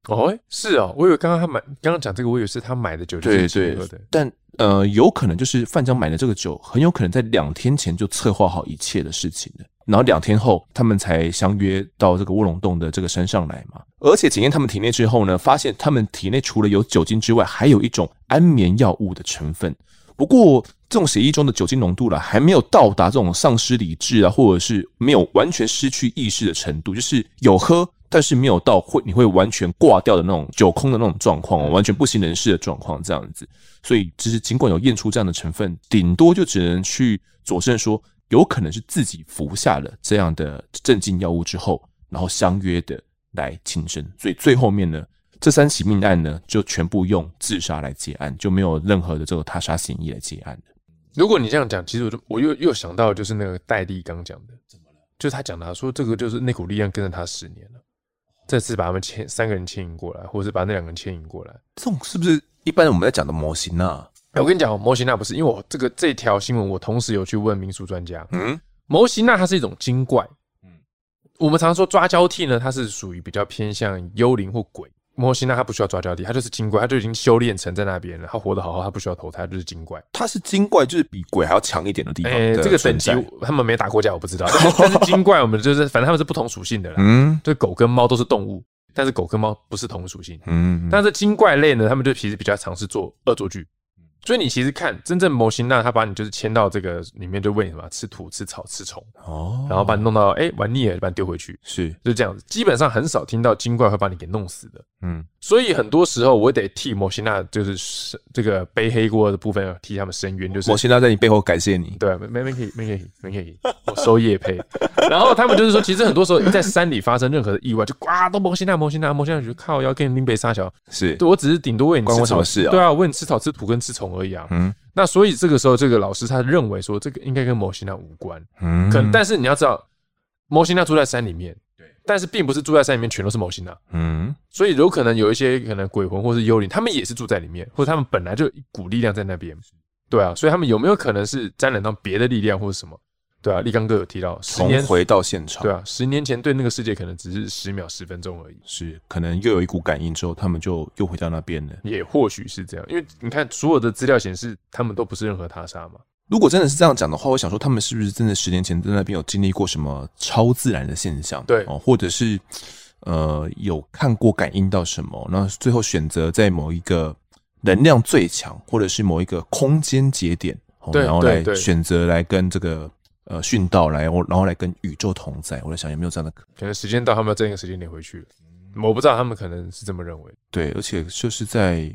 哦，是哦，我以为刚刚他买刚刚讲这个，我以为是他买的酒，就是情喝的，对对，但。呃，有可能就是范江买的这个酒，很有可能在两天前就策划好一切的事情了，然后两天后他们才相约到这个卧龙洞的这个山上来嘛。而且检验他们体内之后呢，发现他们体内除了有酒精之外，还有一种安眠药物的成分。不过这种血液中的酒精浓度啦，还没有到达这种丧失理智啊，或者是没有完全失去意识的程度，就是有喝。但是没有到会你会完全挂掉的那种酒空的那种状况，完全不省人事的状况这样子。所以，只是尽管有验出这样的成分，顶多就只能去佐证说，有可能是自己服下了这样的镇静药物之后，然后相约的来轻生。所以最后面呢，这三起命案呢，就全部用自杀来结案，就没有任何的这个他杀嫌疑来结案的。如果你这样讲，其实我就我又又想到就是那个戴笠刚讲的，怎么了？就是他讲的说这个就是那股力量跟着他十年了。这次把他们牵三个人牵引过来，或者是把那两个人牵引过来，这种是不是一般我们在讲的模型啊？我跟你讲，摩西纳不是，因为我这个这条新闻，我同时有去问民俗专家。嗯，摩西纳它是一种精怪。嗯，我们常常说抓交替呢，它是属于比较偏向幽灵或鬼。摩西娜它不需要抓交替，它就是精怪，它就已经修炼成在那边了。它活得好好，它不需要投胎，他就是精怪。它是精怪，就是比鬼还要强一点的地方。哎、欸，这个等级他们没打过架，我不知道。但是 精怪，我们就是反正他们是不同属性的啦。嗯，就狗跟猫都是动物，但是狗跟猫不是同属性。嗯，但是精怪类呢，他们就其实比较尝试做恶作剧。所以你其实看真正模型，那他把你就是牵到这个里面，就喂你什么吃土、吃草、吃虫哦，然后把你弄到哎、欸、玩腻了，把你丢回去，是就这样子。基本上很少听到精怪会把你给弄死的，嗯。所以很多时候我得替摩西娜，就是这个背黑锅的部分替他们伸冤，就是摩西娜在你背后感谢你，对，没没可以，没可以，没可以，我收业配。然后他们就是说，其实很多时候在山里发生任何的意外，就呱都摩西娜，摩西娜，摩西娜，就靠要跟你拎杯沙桥，是对我只是顶多问你吃草，关我什么事啊？对啊，问你吃草、吃土跟吃虫而已啊。嗯。那所以这个时候，这个老师他认为说，这个应该跟摩西娜无关。嗯，可但是你要知道，摩西娜住在山里面，对，但是并不是住在山里面全都是魔星啊。嗯，所以有可能有一些可能鬼魂或是幽灵，他们也是住在里面，或者他们本来就一股力量在那边。对啊，所以他们有没有可能是沾染到别的力量或者什么？对啊，立刚哥有提到，重回到现场。对啊，十年前对那个世界可能只是十秒、十分钟而已。是，可能又有一股感应之后，他们就又回到那边了。也或许是这样，因为你看所有的资料显示，他们都不是任何他杀嘛。如果真的是这样讲的话，我想说，他们是不是真的十年前在那边有经历过什么超自然的现象？对哦，或者是呃有看过、感应到什么？那最后选择在某一个能量最强，或者是某一个空间节点，对，然后来选择来跟这个。呃，殉道来，我然后来跟宇宙同在。我在想有没有这样的可能？可能时间到，他们要在那个时间点回去了。我不知道他们可能是这么认为。对，而且就是在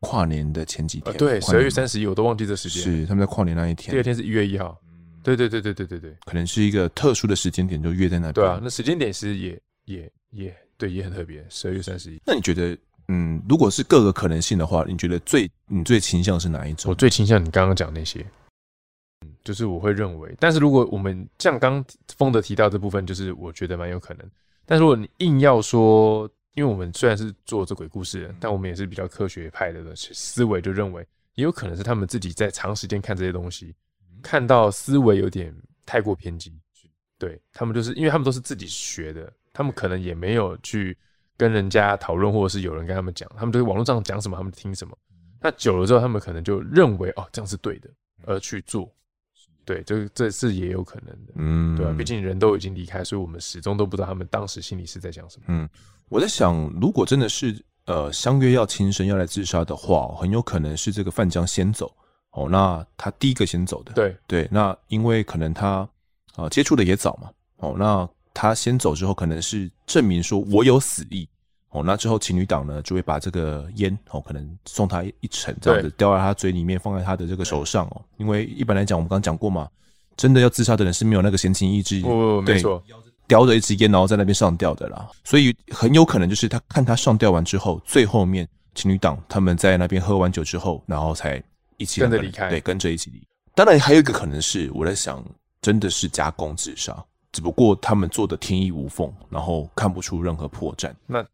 跨年的前几天，呃、对，十二月三十一，我都忘记这时间。是他们在跨年那一天，第二天是一月一号。对对对对对对对，可能是一个特殊的时间点，就约在那边。对啊，那时间点其实也也也对，也很特别。十二月三十一。那你觉得，嗯，如果是各个可能性的话，你觉得最你最倾向是哪一种？我最倾向你刚刚讲那些。嗯就是我会认为，但是如果我们像刚风德提到这部分，就是我觉得蛮有可能。但如果你硬要说，因为我们虽然是做这鬼故事的，但我们也是比较科学派的思维，就认为也有可能是他们自己在长时间看这些东西，看到思维有点太过偏激。对，他们就是因为他们都是自己学的，他们可能也没有去跟人家讨论，或者是有人跟他们讲，他们就是网络上讲什么，他们听什么。那久了之后，他们可能就认为哦，这样是对的，而去做。对，这这是也有可能的，嗯，对吧？毕竟人都已经离开，所以我们始终都不知道他们当时心里是在想什么。嗯，我在想，如果真的是呃相约要轻生要来自杀的话，很有可能是这个范江先走，哦，那他第一个先走的，对。对，那因为可能他啊、呃、接触的也早嘛，哦，那他先走之后，可能是证明说我有死意。哦，那之后情侣档呢就会把这个烟哦，可能送他一程这样子，叼在他嘴里面，放在他的这个手上哦。因为一般来讲，我们刚刚讲过嘛，真的要自杀的人是没有那个闲情逸致，哦，没错，叼着一支烟然后在那边上吊的啦。所以很有可能就是他看他上吊完之后，最后面情侣档他们在那边喝完酒之后，然后才一起跟着离开，对，跟着一起离。当然还有一个可能是我在想，真的是加工自杀，只不过他们做的天衣无缝，然后看不出任何破绽。那。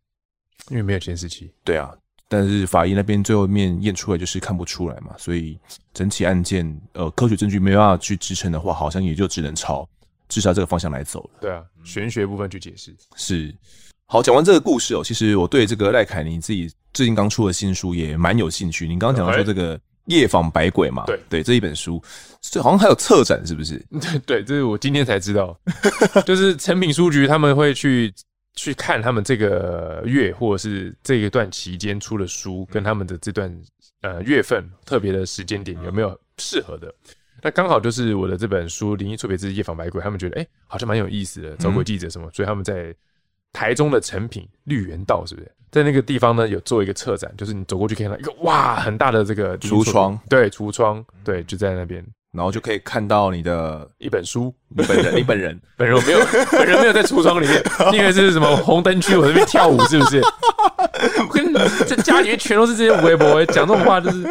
因为没有监视器，对啊，但是法医那边最后面验出来就是看不出来嘛，所以整起案件呃科学证据没办法去支撑的话，好像也就只能朝自杀这个方向来走了。对啊，玄学部分去解释是。好，讲完这个故事哦，其实我对这个赖凯尼自己最近刚出的新书也蛮有兴趣。你刚刚讲到说这个夜访百鬼嘛，对对，这一本书这好像还有策展是不是？对 对，这是我今天才知道，就是成品书局他们会去。去看他们这个月或者是这一段期间出的书，跟他们的这段呃月份特别的时间点有没有适合的？那刚好就是我的这本书《灵异错别字夜访百鬼》，他们觉得哎、欸，好像蛮有意思的，找鬼记者什么，所以他们在台中的成品绿园道是不是在那个地方呢？有做一个策展，就是你走过去可以看到一个哇很大的这个橱窗，对，橱窗，对，就在那边。然后就可以看到你的一本书，你本人，你本人，本人我没有，本人没有在橱窗里面。你以为是什么红灯区？我这边跳舞是不是？我跟你这家里面全都是这些微博，讲这种话就是，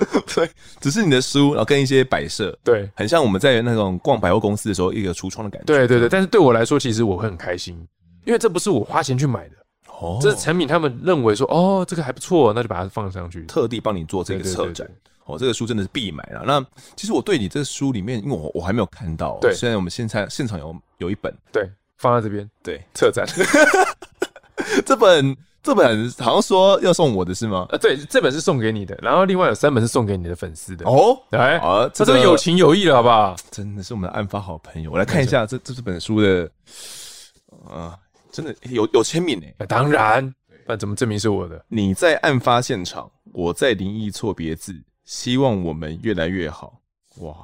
对，只是你的书，然后跟一些摆设，对，很像我们在那种逛百货公司的时候一个橱窗的感觉。对对对，但是对我来说，其实我会很开心，因为这不是我花钱去买的，哦，这是诚品他们认为说，哦，这个还不错，那就把它放上去，特地帮你做这个策展。哦，这个书真的是必买了。那其实我对你这个书里面，因为我我还没有看到，对，虽然我们现在现场有有一本，对，放在这边，对，策展。这本这本好像说要送我的是吗？呃，对，这本是送给你的，然后另外有三本是送给你的粉丝的。哦，哎，啊，这是有情有义了，好不好？真的是我们的案发好朋友。我来看一下这这这本书的，啊，真的有有签名诶。当然，那怎么证明是我的？你在案发现场，我在灵异错别字。希望我们越来越好，哇！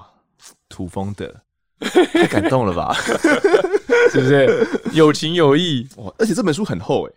土风的太感动了吧，是不是？有情有义哇！而且这本书很厚哎、欸，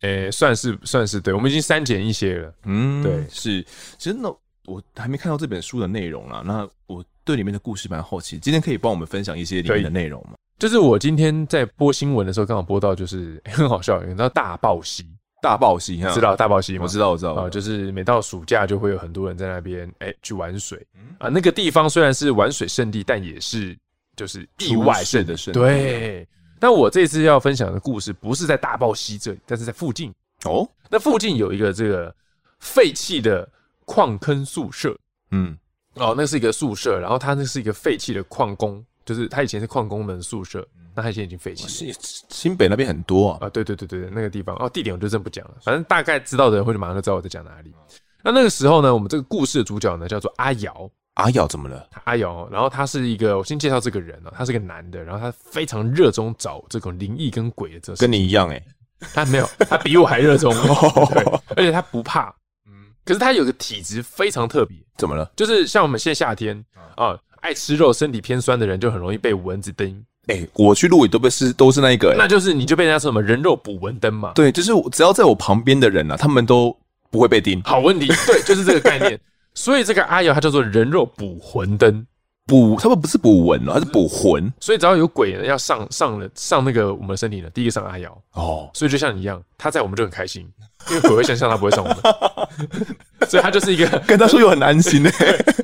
诶、欸，算是算是对，我们已经删减一些了。嗯，对，是。其实呢我还没看到这本书的内容啦，那我对里面的故事蛮好奇。今天可以帮我们分享一些里面的内容吗？就是我今天在播新闻的时候，刚好播到，就是、欸、很好笑，你知道大报溪。大暴溪，知道大暴溪吗？我知道，我知道啊，就是每到暑假就会有很多人在那边哎、欸、去玩水啊。那个地方虽然是玩水圣地，但也是就是意外圣的圣地。对，但我这次要分享的故事不是在大报溪这里，但是在附近哦。那附近有一个这个废弃的矿坑宿舍，嗯，哦，那是一个宿舍，然后它那是一个废弃的矿工，就是他以前是矿工们宿舍。那他现在已经废弃了。新新北那边很多啊，啊，对对对对，那个地方哦，地点我就真不讲了，反正大概知道的人会马上就知道我在讲哪里。那那个时候呢，我们这个故事的主角呢叫做阿瑶。阿瑶怎么了？阿瑶，然后他是一个，我先介绍这个人啊，他是个男的，然后他非常热衷找这种灵异跟鬼的这，跟你一样哎、欸，他没有，他比我还热衷，而且他不怕，嗯，可是他有个体质非常特别，怎么了？就是像我们现在夏天啊，爱吃肉、身体偏酸的人就很容易被蚊子叮。哎、欸，我去露营都被是都是那一个、欸，那就是你就被人家说什么人肉捕蚊灯嘛？对，就是只要在我旁边的人啊，他们都不会被叮。好问题，对，就是这个概念。所以这个阿瑶它叫做人肉捕魂灯，捕他们不是捕蚊哦，他是捕魂。所以只要有鬼呢要上上了上那个我们的身体呢，第一个上阿瑶哦。所以就像你一样，他在我们就很开心，因为鬼会先上他不会上我们，所以他就是一个 跟他说又很安心 呢。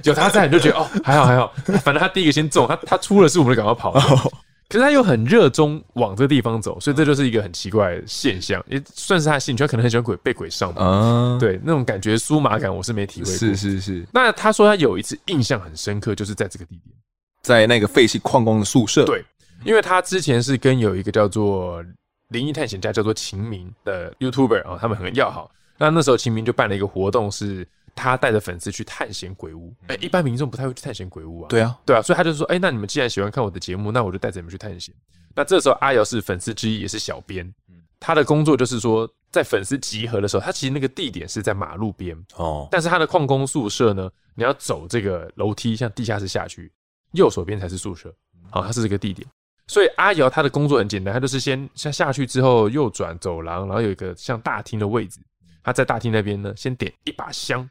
有他在你就觉得哦还好还好，反正他第一个先中，他他出了事我们就赶快跑。哦可是他又很热衷往这个地方走，所以这就是一个很奇怪的现象，也算是他的兴趣。他可能很喜欢鬼被鬼上嘛，嗯，对，那种感觉酥麻感我是没体会过。是是是。那他说他有一次印象很深刻，就是在这个地点，在那个废弃矿工的宿舍。对，因为他之前是跟有一个叫做灵异探险家叫做秦明的 YouTuber 啊，他们很要好。那那时候秦明就办了一个活动是。他带着粉丝去探险鬼屋，哎、欸，一般民众不太会去探险鬼屋啊。对啊，对啊，所以他就说，哎、欸，那你们既然喜欢看我的节目，那我就带着你们去探险。那这时候阿瑶是粉丝之一，也是小编，他的工作就是说，在粉丝集合的时候，他其实那个地点是在马路边。哦，但是他的矿工宿舍呢，你要走这个楼梯向地下室下去，右手边才是宿舍。好，他是这个地点。所以阿瑶他的工作很简单，他就是先下下去之后右转走廊，然后有一个像大厅的位置，他在大厅那边呢，先点一把香，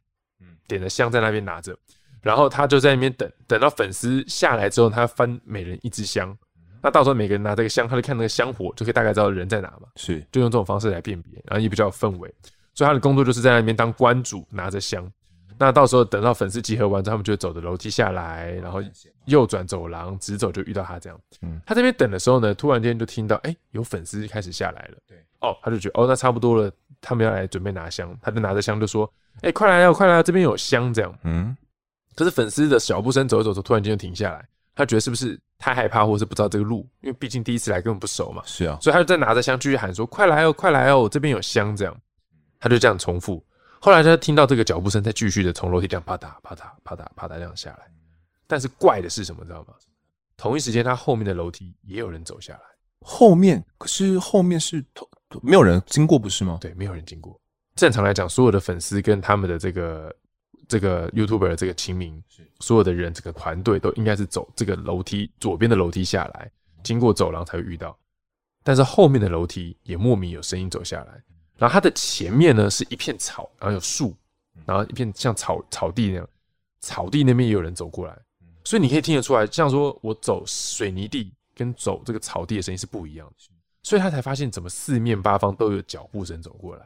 点了香在那边拿着，然后他就在那边等，等到粉丝下来之后，他分每人一支香。那到时候每个人拿这个香，他就看那个香火，就可以大概知道人在哪嘛。是，就用这种方式来辨别，然后也比较有氛围。所以他的工作就是在那边当关主，拿着香。那到时候等到粉丝集合完之后，他们就走着楼梯下来，然后右转走廊，直走就遇到他这样。嗯，他这边等的时候呢，突然间就听到，哎、欸，有粉丝开始下来了。对，哦，他就觉得，哦，那差不多了，他们要来准备拿香，他就拿着香就说，哎、欸，快来啊，快来啊，这边有香这样。嗯，可是粉丝的脚步声走一走，突然间就停下来。他觉得是不是太害怕，或是不知道这个路？因为毕竟第一次来，根本不熟嘛。是啊，所以他就在拿着香继续喊说：“快来哦，快来哦，这边有香。”这样，他就这样重复。后来他听到这个脚步声，再继续的从楼梯这样啪嗒啪嗒啪嗒啪嗒这样下来。但是怪的是什么？知道吗？同一时间，他后面的楼梯也有人走下来。后面可是后面是没有人经过，不是吗？对，没有人经过。正常来讲，所有的粉丝跟他们的这个。这个 YouTuber 的这个亲民，所有的人，这个团队都应该是走这个楼梯左边的楼梯下来，经过走廊才会遇到。但是后面的楼梯也莫名有声音走下来，然后它的前面呢是一片草，然后有树，然后一片像草草地那样，草地那边也有人走过来，所以你可以听得出来，像说我走水泥地跟走这个草地的声音是不一样的，所以他才发现怎么四面八方都有脚步声走过来，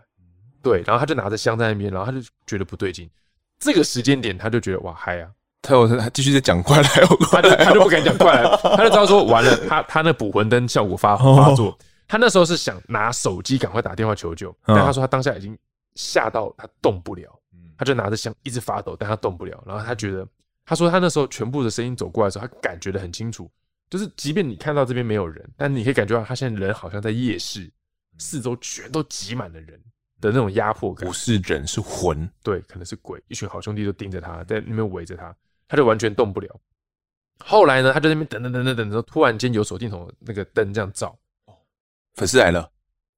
对，然后他就拿着香在那边，然后他就觉得不对劲。这个时间点，他就觉得哇嗨啊！他有他继续在讲快来，他就他就不敢讲快来，他就知道说完了，他他那捕魂灯效果发发作。他那时候是想拿手机赶快打电话求救，但他说他当下已经吓到他动不了，他就拿着香一直发抖，但他动不了。然后他觉得，他说他那时候全部的声音走过来的时候，他感觉得很清楚，就是即便你看到这边没有人，但你可以感觉到他现在人好像在夜市，四周全都挤满了人。的那种压迫感，不是人是魂，对，可能是鬼。一群好兄弟都盯着他，在那边围着他，他就完全动不了。后来呢，他就在那边等等等等等，然后突然间有手电筒那个灯这样照，粉丝来了，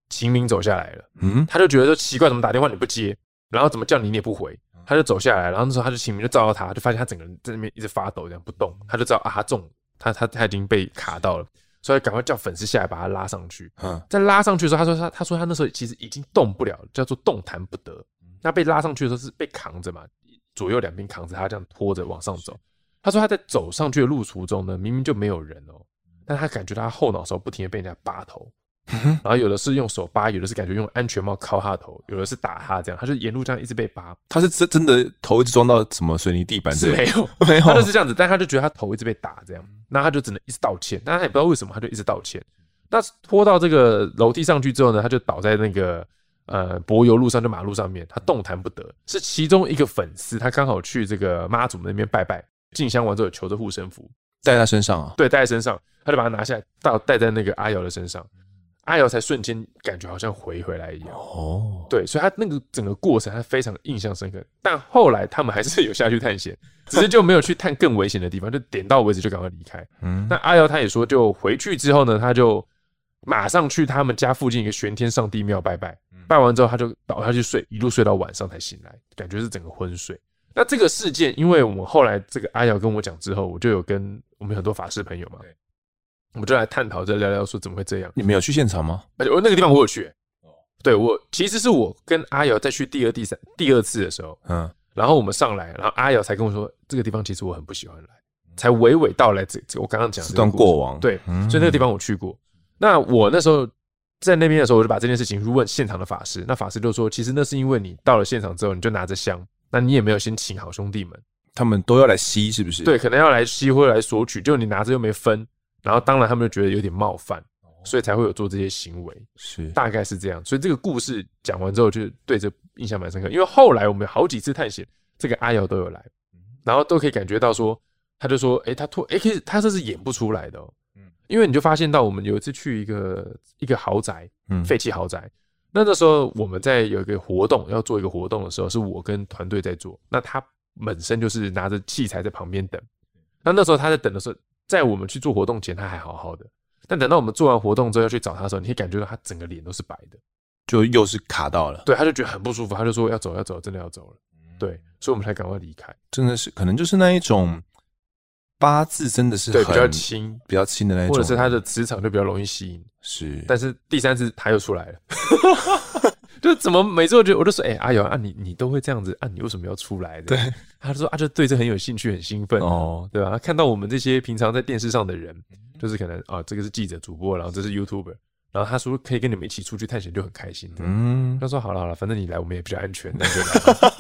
秦明走下来了。嗯，他就觉得说奇怪，怎么打电话你不接，然后怎么叫你你也不回，他就走下来，然后那时候他就秦明就照到他，就发现他整个人在那边一直发抖，这样不动，他就知道啊，他中，他他他已经被卡到了。所以赶快叫粉丝下来把他拉上去。嗯，在拉上去的时候，他说他他说他那时候其实已经动不了，叫做动弹不得。那被拉上去的时候是被扛着嘛，左右两边扛着他这样拖着往上走。他说他在走上去的路途中呢，明明就没有人哦，但他感觉他后脑勺不停的被人家扒头，然后有的是用手扒，有的是感觉用安全帽敲他的头，有的是打他这样，他就沿路这样一直被扒。他是真真的头一直撞到什么水泥地板？是没有 没有，他就是这样子，但他就觉得他头一直被打这样。那他就只能一直道歉，但他也不知道为什么，他就一直道歉。那拖到这个楼梯上去之后呢，他就倒在那个呃柏油路上，就马路上面，他动弹不得。是其中一个粉丝，他刚好去这个妈祖那边拜拜，进香完之后求着护身符，戴在身上啊，对，戴在身上，他就把它拿下来，到戴在那个阿瑶的身上。阿瑶才瞬间感觉好像回回来一样哦，对，所以他那个整个过程他非常印象深刻。但后来他们还是有下去探险，只是就没有去探更危险的地方，就点到为止就赶快离开。嗯，那阿瑶他也说，就回去之后呢，他就马上去他们家附近一个玄天上帝庙拜拜，拜完之后他就倒下去睡，一路睡到晚上才醒来，感觉是整个昏睡。那这个事件，因为我们后来这个阿瑶跟我讲之后，我就有跟我们很多法师朋友嘛。我们就来探讨，再聊聊说怎么会这样。你没有去现场吗？而且我那个地方我有去、欸。哦，对我其实是我跟阿瑶再去第二、第三、第二次的时候，嗯，然后我们上来，然后阿瑶才跟我说，这个地方其实我很不喜欢来，才娓娓道来这这我刚刚讲这段过往。对，所以那个地方我去过。那我那时候在那边的时候，我就把这件事情去问现场的法师，那法师就说，其实那是因为你到了现场之后，你就拿着香，那你也没有先请好兄弟们，他们都要来吸，是不是？对，可能要来吸或者来索取，就你拿着又没分。然后当然他们就觉得有点冒犯，所以才会有做这些行为，是大概是这样。所以这个故事讲完之后，就对这印象蛮深刻。因为后来我们有好几次探险，这个阿瑶都有来，然后都可以感觉到说，他就说，哎，他突，哎，其实他这是演不出来的哦。因为你就发现到，我们有一次去一个一个豪宅，嗯，废弃豪宅。那那时候我们在有一个活动要做一个活动的时候，是我跟团队在做。那他本身就是拿着器材在旁边等。那那时候他在等的时候。在我们去做活动前，他还好好的，但等到我们做完活动之后要去找他的时候，你可以感觉到他整个脸都是白的，就又是卡到了。对，他就觉得很不舒服，他就说要走要走，真的要走了。对，所以我们才赶快离开。真的是，可能就是那一种八字真的是对比较轻，比较轻的那一种，或者是他的磁场就比较容易吸引。是，但是第三次他又出来了，就怎么每次我就我就说，哎、欸，阿友啊，你你都会这样子，啊，你为什么要出来？对，他就说啊，就对这很有兴趣，很兴奋哦，对吧？看到我们这些平常在电视上的人，就是可能啊，这个是记者主播，然后这是 YouTuber。然后他说可以跟你们一起出去探险，就很开心。嗯，他说好了好了，反正你来我们也比较安全。那就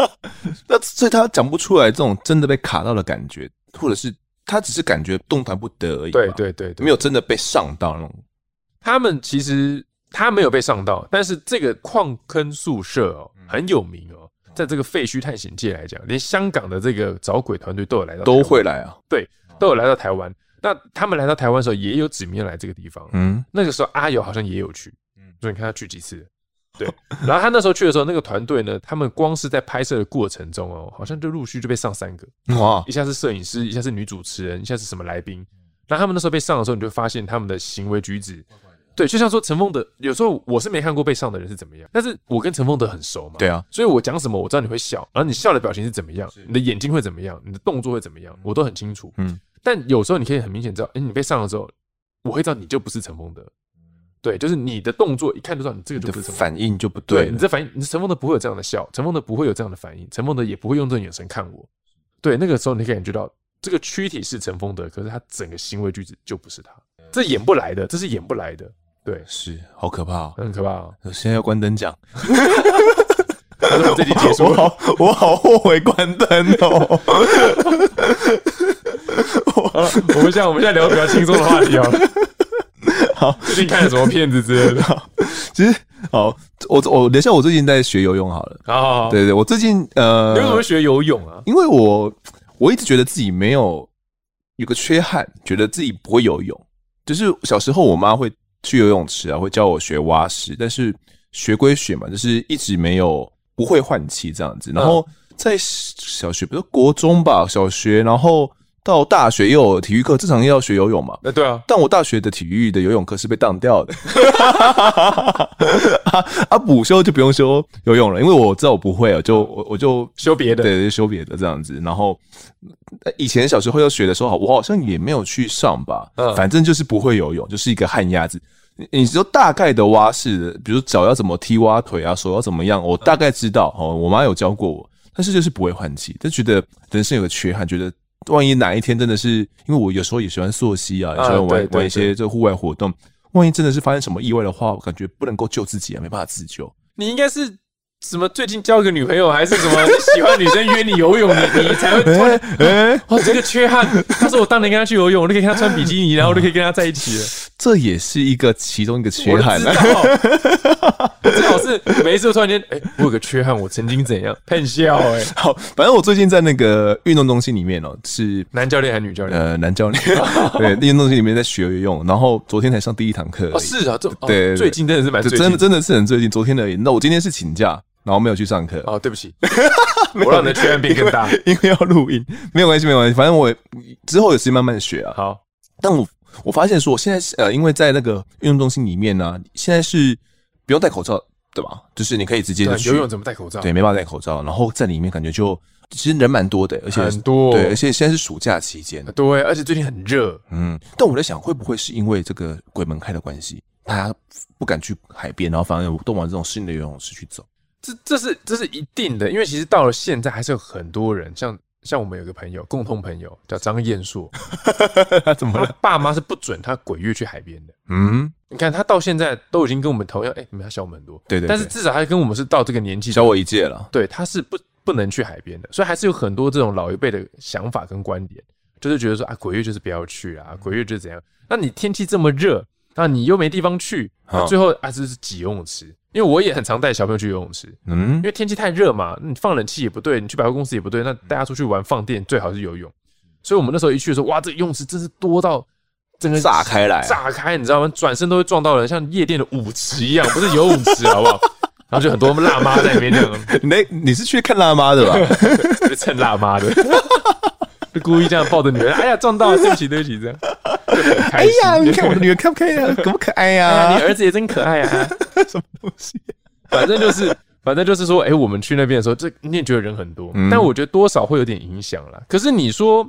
那所以他讲不出来这种真的被卡到的感觉，或者是他只是感觉动弹不得而已。对对对，对，没有真的被上到那种。他们其实他没有被上到，但是这个矿坑宿舍哦很有名哦，在这个废墟探险界来讲，连香港的这个找鬼团队都有来到，都会来啊。对，都有来到台湾。那他们来到台湾的时候，也有指名来这个地方。嗯，那个时候阿友好像也有去。嗯，所以你看他去几次。对，然后他那时候去的时候，那个团队呢，他们光是在拍摄的过程中哦，好像就陆续就被上三个。哇！一下是摄影师，一下是女主持人，一下是什么来宾。那他们那时候被上的时候，你就发现他们的行为举止，对，就像说陈风德，有时候我是没看过被上的人是怎么样，但是我跟陈风德很熟嘛。对啊，所以我讲什么，我知道你会笑，然后你笑的表情是怎么样，你的眼睛会怎么样，你的动作会怎么样，我都很清楚。嗯。但有时候你可以很明显知道，哎、欸，你被上了之后，我会知道你就不是陈风德，对，就是你的动作一看就知道你这个就不是反应就不对，对，你这反应，你陈风德不会有这样的笑，陈风德不会有这样的反应，陈风德也不会用这种眼神看我，对，那个时候你可以感觉到这个躯体是陈风德，可是他整个行为举止就不是他，这演不来的，这是演不来的，对，是好可怕、喔，很可怕、喔，现在要关灯讲。我这集结束，我好，我好后悔关灯哦。好了，我们现在我们现在聊比较轻松的话题好了。好，最近看了什么片子之类的？其实，好，我我等一下，我最近在学游泳好了。好，好，好，对，对对，我最近呃，你为什么会学游泳啊？因为我我一直觉得自己没有有个缺憾，觉得自己不会游泳。就是小时候我妈会去游泳池啊，会教我学蛙式，但是学归学嘛，就是一直没有。不会换气这样子，然后在小学，比如说国中吧，小学，然后到大学又有体育课，正常要学游泳嘛。那对啊，但我大学的体育的游泳课是被当掉的，啊，补修就不用修游泳了，因为我知道我不会啊，就我我就修别的，对，就修别的这样子。然后以前小时候要学的时候，我好像也没有去上吧，反正就是不会游泳，就是一个旱鸭子。你说大概的蛙式的，比如脚要怎么踢蛙腿啊，手要怎么样，我大概知道哦。我妈有教过我，但是就是不会换气，就觉得人生有个缺憾，觉得万一哪一天真的是，因为我有时候也喜欢溯溪啊，也喜欢玩玩一些这个户外活动，万一真的是发生什么意外的话，我感觉不能够救自己啊，没办法自救。你应该是。什么？最近交个女朋友还是什么？你喜欢女生约你游泳，你你才会突然 哎，哇，这个缺憾。他说我当年跟他去游泳，我就可以跟他穿比基尼，然后我就可以跟他在一起了。这也是一个其中一个缺憾。我是每一次突然间，哎，我有个缺憾，我曾经怎样 骗笑哎。好，反正我最近在那个运动中心里面哦，是男教练还是女教练？呃，男教练。对，运动中心里面在学游泳，然后昨天才上第一堂课。哦，是啊，这对最近真的是蛮真的真的是很最近，昨天而已。那我今天是请假。然后没有去上课哦，对不起，我让你的缺憾变更大，因为要录音，没有关系，没有关系，反正我之后有时间慢慢学啊。好，但我我发现说，现在是呃，因为在那个运动中心里面呢、啊，现在是不用戴口罩，对吧？就是你可以直接去游泳，怎么戴口罩？对，没办法戴口罩。然后在里面感觉就 其实人蛮多的，而且很多，对，而且现在是暑假期间，对，而且最近很热，嗯。但我在想，会不会是因为这个鬼门开的关系，大家不敢去海边，然后反而都往这种室内游泳池去走？这这是这是一定的，因为其实到了现在还是有很多人，像像我们有个朋友，共同朋友叫张彦硕，他 怎么了？爸妈是不准他鬼月去海边的。嗯，你看他到现在都已经跟我们同样，哎，你们他小我们很多，对，对对，但是至少他跟我们是到这个年纪，小我一届了。对，他是不不能去海边的，所以还是有很多这种老一辈的想法跟观点，就是觉得说啊，鬼月就是不要去啊，鬼月就是怎样？那你天气这么热，那你又没地方去，那最后还是挤游泳池。因为我也很常带小朋友去游泳池，嗯，因为天气太热嘛，你放冷气也不对，你去百货公司也不对，那大家出去玩放电最好是游泳。所以我们那时候一去的时候，哇，这游泳池真是多到整个炸开来，炸开，你知道吗？转身都会撞到人，像夜店的舞池一样，不是游泳池，好不好？然后就很多辣妈在里面这样。你你是去看辣妈的吧？蹭辣妈的，就故意这样抱着女儿，哎呀，撞到了，对不起，对不起，这样。哎。呀，你看我的女儿可不可以啊？可不可爱哎呀，呀？你儿子也真可爱啊！什么东西？反正就是，反正就是说，哎、我们去那边的时候，这你也觉得人很多，嗯但我觉得多少会有点影响啦。可是你说，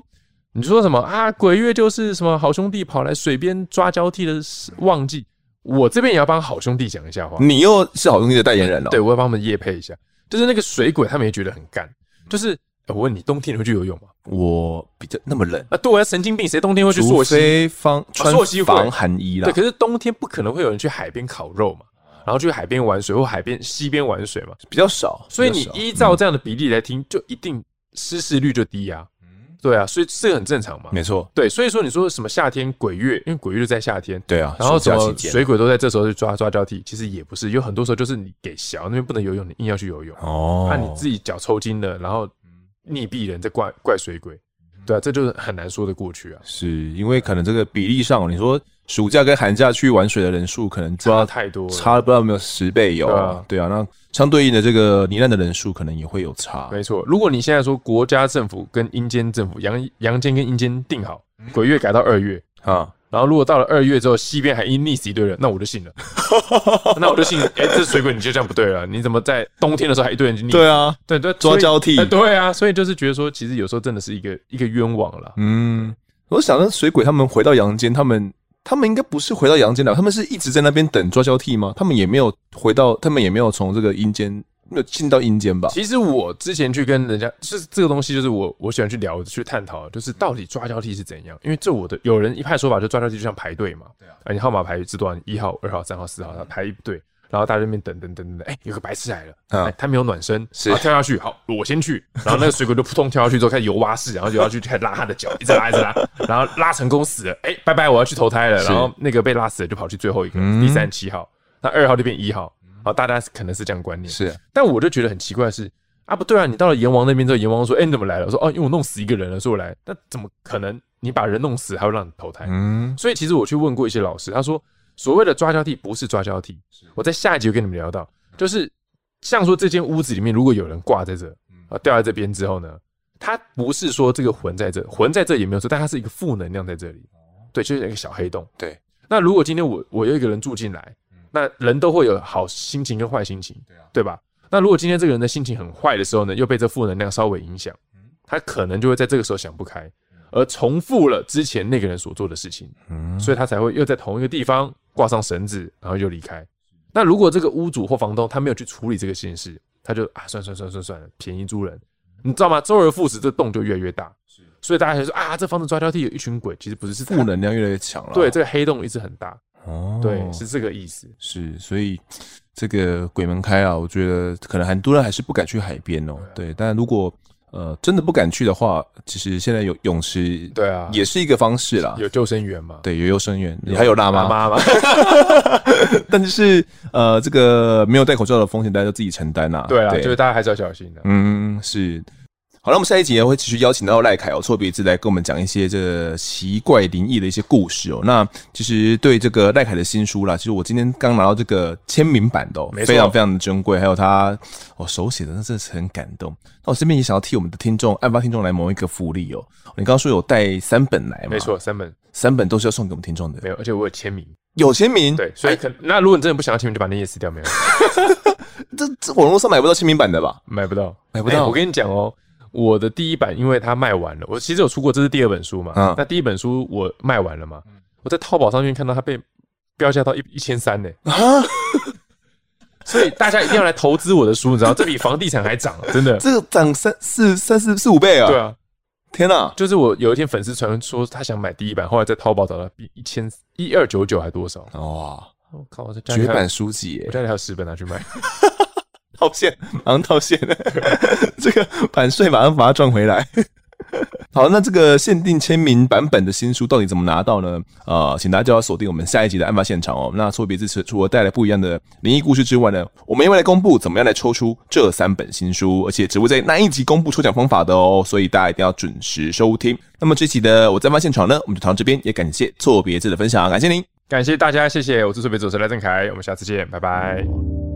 你说什么啊？鬼月就是什么好兄弟跑来水边抓交替的旺季，我这边也要帮好兄弟讲一下话。你又是好兄弟的代言人了。对，我要帮他们夜配一下，就是那个水鬼，他们也觉得很干。就是、欸我问你，冬天你会去游泳吗？我比较那么冷，啊，对啊，神经病，谁冬天会去除溯溪？非防穿防寒衣啦对，。可是冬天不可能会有人去海边烤肉嘛，然后去海边玩水或海边溪边玩水嘛。比较少，所以你依照这样的比例来听，就一定失事率就低啊。对啊，所以这个很正常嘛。没错，对，所以说你说什么夏天鬼月，因为鬼月就在夏天，对啊。然后什么水鬼都在这时候去抓抓交替，其实也不是，有很多时候就是你给小那边不能游泳，你硬要去游泳，哦，那、你自己脚抽筋了，然后溺毙人，在怪怪水鬼，对啊，这就是很难说得过去啊，是因为可能这个比例上，你说暑假跟寒假去玩水的人数可能抓差太多了，差了不知道有没有十倍有啊，对啊，那相对应的这个罹难的人数可能也会有差。没错，如果你现在说国家政府跟阴间政府阳阳间跟阴间定好鬼月改到二月，啊，然后如果到了二月之后，西边还一溺死一堆人，那我就信了。那我就信，哎、这水鬼你就这样不对了。你怎么在冬天的时候还一堆人去溺死？对啊，对对，抓交替对啊，所以就是觉得说，其实有时候真的是一个一个冤枉了。嗯，我想那水鬼他们回到阳间，他们他们应该不是回到阳间了，他们是一直在那边等抓交替吗？他们也没有回到，他们也没有从这个阴间没有进到阴间吧？其实我之前去跟人家，就是这个东西，就是我我喜欢去聊、去探讨，就是到底抓交替是怎样？因为这我的有人一派说法，就抓交替就像排队嘛，对啊，你号码排知道你一号、二号、三号、四号，他排一队，然后大家在那边等等等等等，哎，有个白痴来了，嗯哎，他没有暖身，是。跳下去，好，我先去，然后那个水鬼就扑通跳下去之后开始游蛙式，然后就要去就开始拉他的脚，一直拉一直拉，然后拉成功死了，哎，拜拜，我要去投胎了，然后那个被拉死的就跑去最后一个嗯。第三十七号，那二号就变一号，好，大家可能是这样观念，是但我就觉得很奇怪的是啊，不对啊，你到了阎王那边之后，阎王说：“哎、你怎么来了？”我说：“哦，因为我弄死一个人了，所以我来。”那怎么可能？你把人弄死还会让你投胎？嗯，所以其实我去问过一些老师，他说所谓的抓交替不是抓交替。我在下一集会跟你们聊到，就是像说这间屋子里面如果有人挂在这啊掉在这边之后呢，他不是说这个魂在这，魂在这也没有错，但它是一个负能量在这里，对，就是一个小黑洞。对，那如果今天我我有一个人住进来，那人都会有好心情跟坏心情，对啊对吧？那如果今天这个人的心情很坏的时候呢，又被这负能量稍微影响，他可能就会在这个时候想不开，而重复了之前那个人所做的事情，嗯，所以他才会又在同一个地方挂上绳子，然后又离开。那如果这个屋主或房东他没有去处理这个心事，他就啊算算算算算了，便宜租人，你知道吗？周而复始，这洞就越来越大。所以大家才说啊，这房子抓交替有一群鬼，其实不是，是负能量越来越强了。对，这个黑洞一直很大，哦，对，是这个意思。是，所以这个鬼门开啊，我觉得可能很多人还是不敢去海边哦。对，但如果呃真的不敢去的话，其实现在有泳池，对啊也是一个方式啦。有救生员嘛？对，有救生员，你还有辣妈，妈吗？但是呃，这个没有戴口罩的风险，大家都自己承担啦。对啊，就是大家还是要小心的。嗯，是。好了，我们下一集呢会继续邀请到赖凯哦，错别字来跟我们讲一些这个奇怪灵异的一些故事哦。那其实对这个赖凯的新书啦，其实我今天刚拿到这个签名版的、哦，非常非常的珍贵，还有他哦手写的，那真的是很感动。那我这边也想要替我们的听众、案发听众来谋一个福利哦。你刚刚说有带三本来嘛？没错，三本三本都是要送给我们听众的，没有，而且我有签名。有签名。对，所以可那如果你真的不想要签名，就把那页撕掉，没有，这这网络上买不到签名版的吧？买不到，买不到欸我跟你讲哦。我的第一版，因为它卖完了，我其实有出过，这是第二本书嘛。嗯那第一本书我卖完了嘛，我在淘宝上面看到它被标价到一一千三呢。啊！所以大家一定要来投资我的书，你知道，这比房地产还涨，真的。这个涨三四三四四五倍啊！对，啊，天哪！就是我有一天粉丝传说他想买第一版，后来在淘宝找到比一千一二九九还多少？哇，我靠，我在家里绝版书籍耶我！家里还有十本拿去卖。套现，马上套现，这个版税马上把它赚回来。好，那这个限定签名版本的新书到底怎么拿到呢？呃，请大家就要锁定我们下一集的案发现场哦。那错别字除了带来不一样的灵异故事之外呢，我们也会来公布怎么样来抽出这三本新书，而且只会在那一集公布抽奖方法的哦。所以大家一定要准时收听。那么这期的我在案发现场呢，我们就谈到这边，也感谢错别字的分享，感谢您。感谢大家，谢谢，我是错别字，我是赖正凯，我们下次见，拜拜。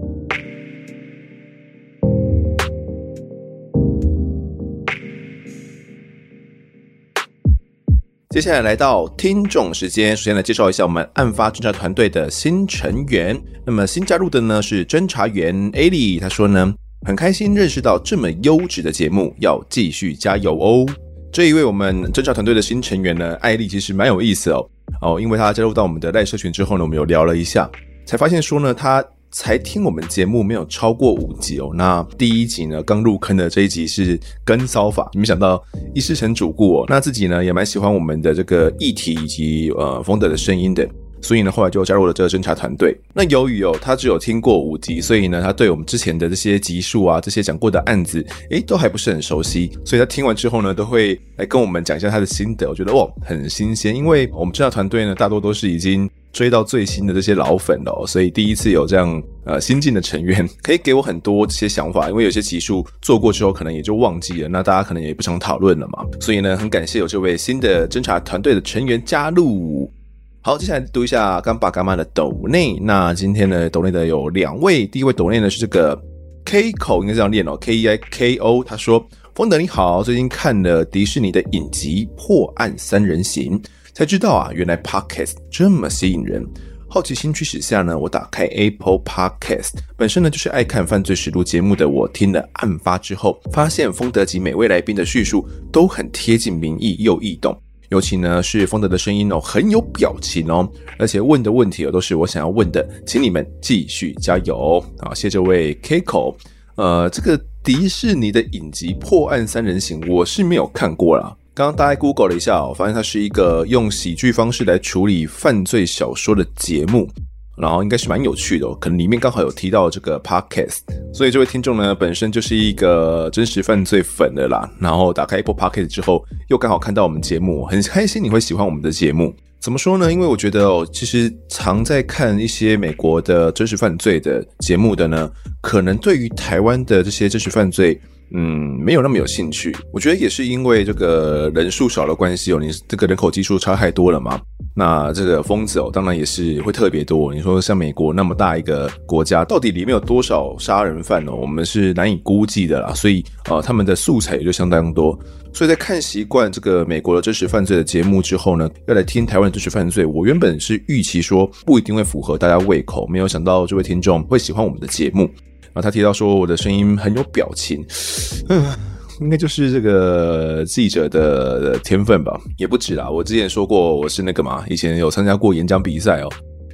接下来来到听众时间，首先来介绍一下我们案发侦查团队的新成员。那么新加入的呢是侦查员艾莉，他说呢很开心认识到这么优质的节目，要继续加油哦。这一位我们侦查团队的新成员呢，艾莉其实蛮有意思哦哦，因为他加入到我们的赖社群之后呢，我们有聊了一下，才发现说呢他。才听我们节目没有超过五集哦，那第一集呢，刚入坑的这一集是跟骚法，没想到一失成主顾哦，那自己呢也蛮喜欢我们的这个议题以及呃风德的声音的，所以呢后来就加入了这个侦查团队。那由于哦他只有听过五集，所以呢他对我们之前的这些集数啊，这些讲过的案子，诶都还不是很熟悉，所以他听完之后呢都会来跟我们讲一下他的心得，我觉得哦很新鲜，因为我们侦查团队呢大多都是已经。追到最新的这些老粉哦，所以第一次有这样呃新进的成员，可以给我很多这些想法，因为有些集数做过之后，可能也就忘记了，那大家可能也不想讨论了嘛，所以呢，很感谢有这位新的侦查团队的成员加入。好，接下来读一下干爸干妈的抖内，那今天呢抖内的有两位，第一位抖内呢是这个 K 口，应该这样念哦，K E I K O，他说：丰德你好，最近看了迪士尼的影集《破案三人行》。才知道啊，原来 Podcast 这么吸引人。好奇心驱使下呢，我打开 Apple Podcast，本身呢就是爱看犯罪实录节目的我，听了案发之后，发现丰德及每位来宾的叙述都很贴近民意又易懂，尤其呢是丰德的声音哦，很有表情哦，而且问的问题哦都是我想要问的，请你们继续加油啊！谢谢这位 Kiko，呃，这个迪士尼的影集《破案三人行》我是没有看过啦。刚刚大概 Google 了一下，我发现它是一个用喜剧方式来处理犯罪小说的节目，然后应该是蛮有趣的哦，可能里面刚好有提到这个 Podcast，所以这位听众呢本身就是一个真实犯罪粉的啦，然后打开 Apple Podcast 之后，又刚好看到我们节目，很开心你会喜欢我们的节目。怎么说呢？因为我觉得哦，其实常在看一些美国的真实犯罪的节目的呢，可能对于台湾的这些真实犯罪。嗯，没有那么有兴趣。我觉得也是因为这个人数少的关系哦，你这个人口基数差太多了嘛。那这个疯子哦，当然也是会特别多。你说像美国那么大一个国家，到底里面有多少杀人犯呢？我们是难以估计的啦。所以呃，他们的素材也就相当多。所以在看习惯这个美国的真实犯罪的节目之后呢，要来听台湾的真实犯罪，我原本是预期说不一定会符合大家胃口，没有想到这位听众会喜欢我们的节目。然后他提到说我的声音很有表情，嗯，应该就是这个记者的天分吧，也不止啦。我之前说过我是那个嘛，以前有参加过演讲比赛哦。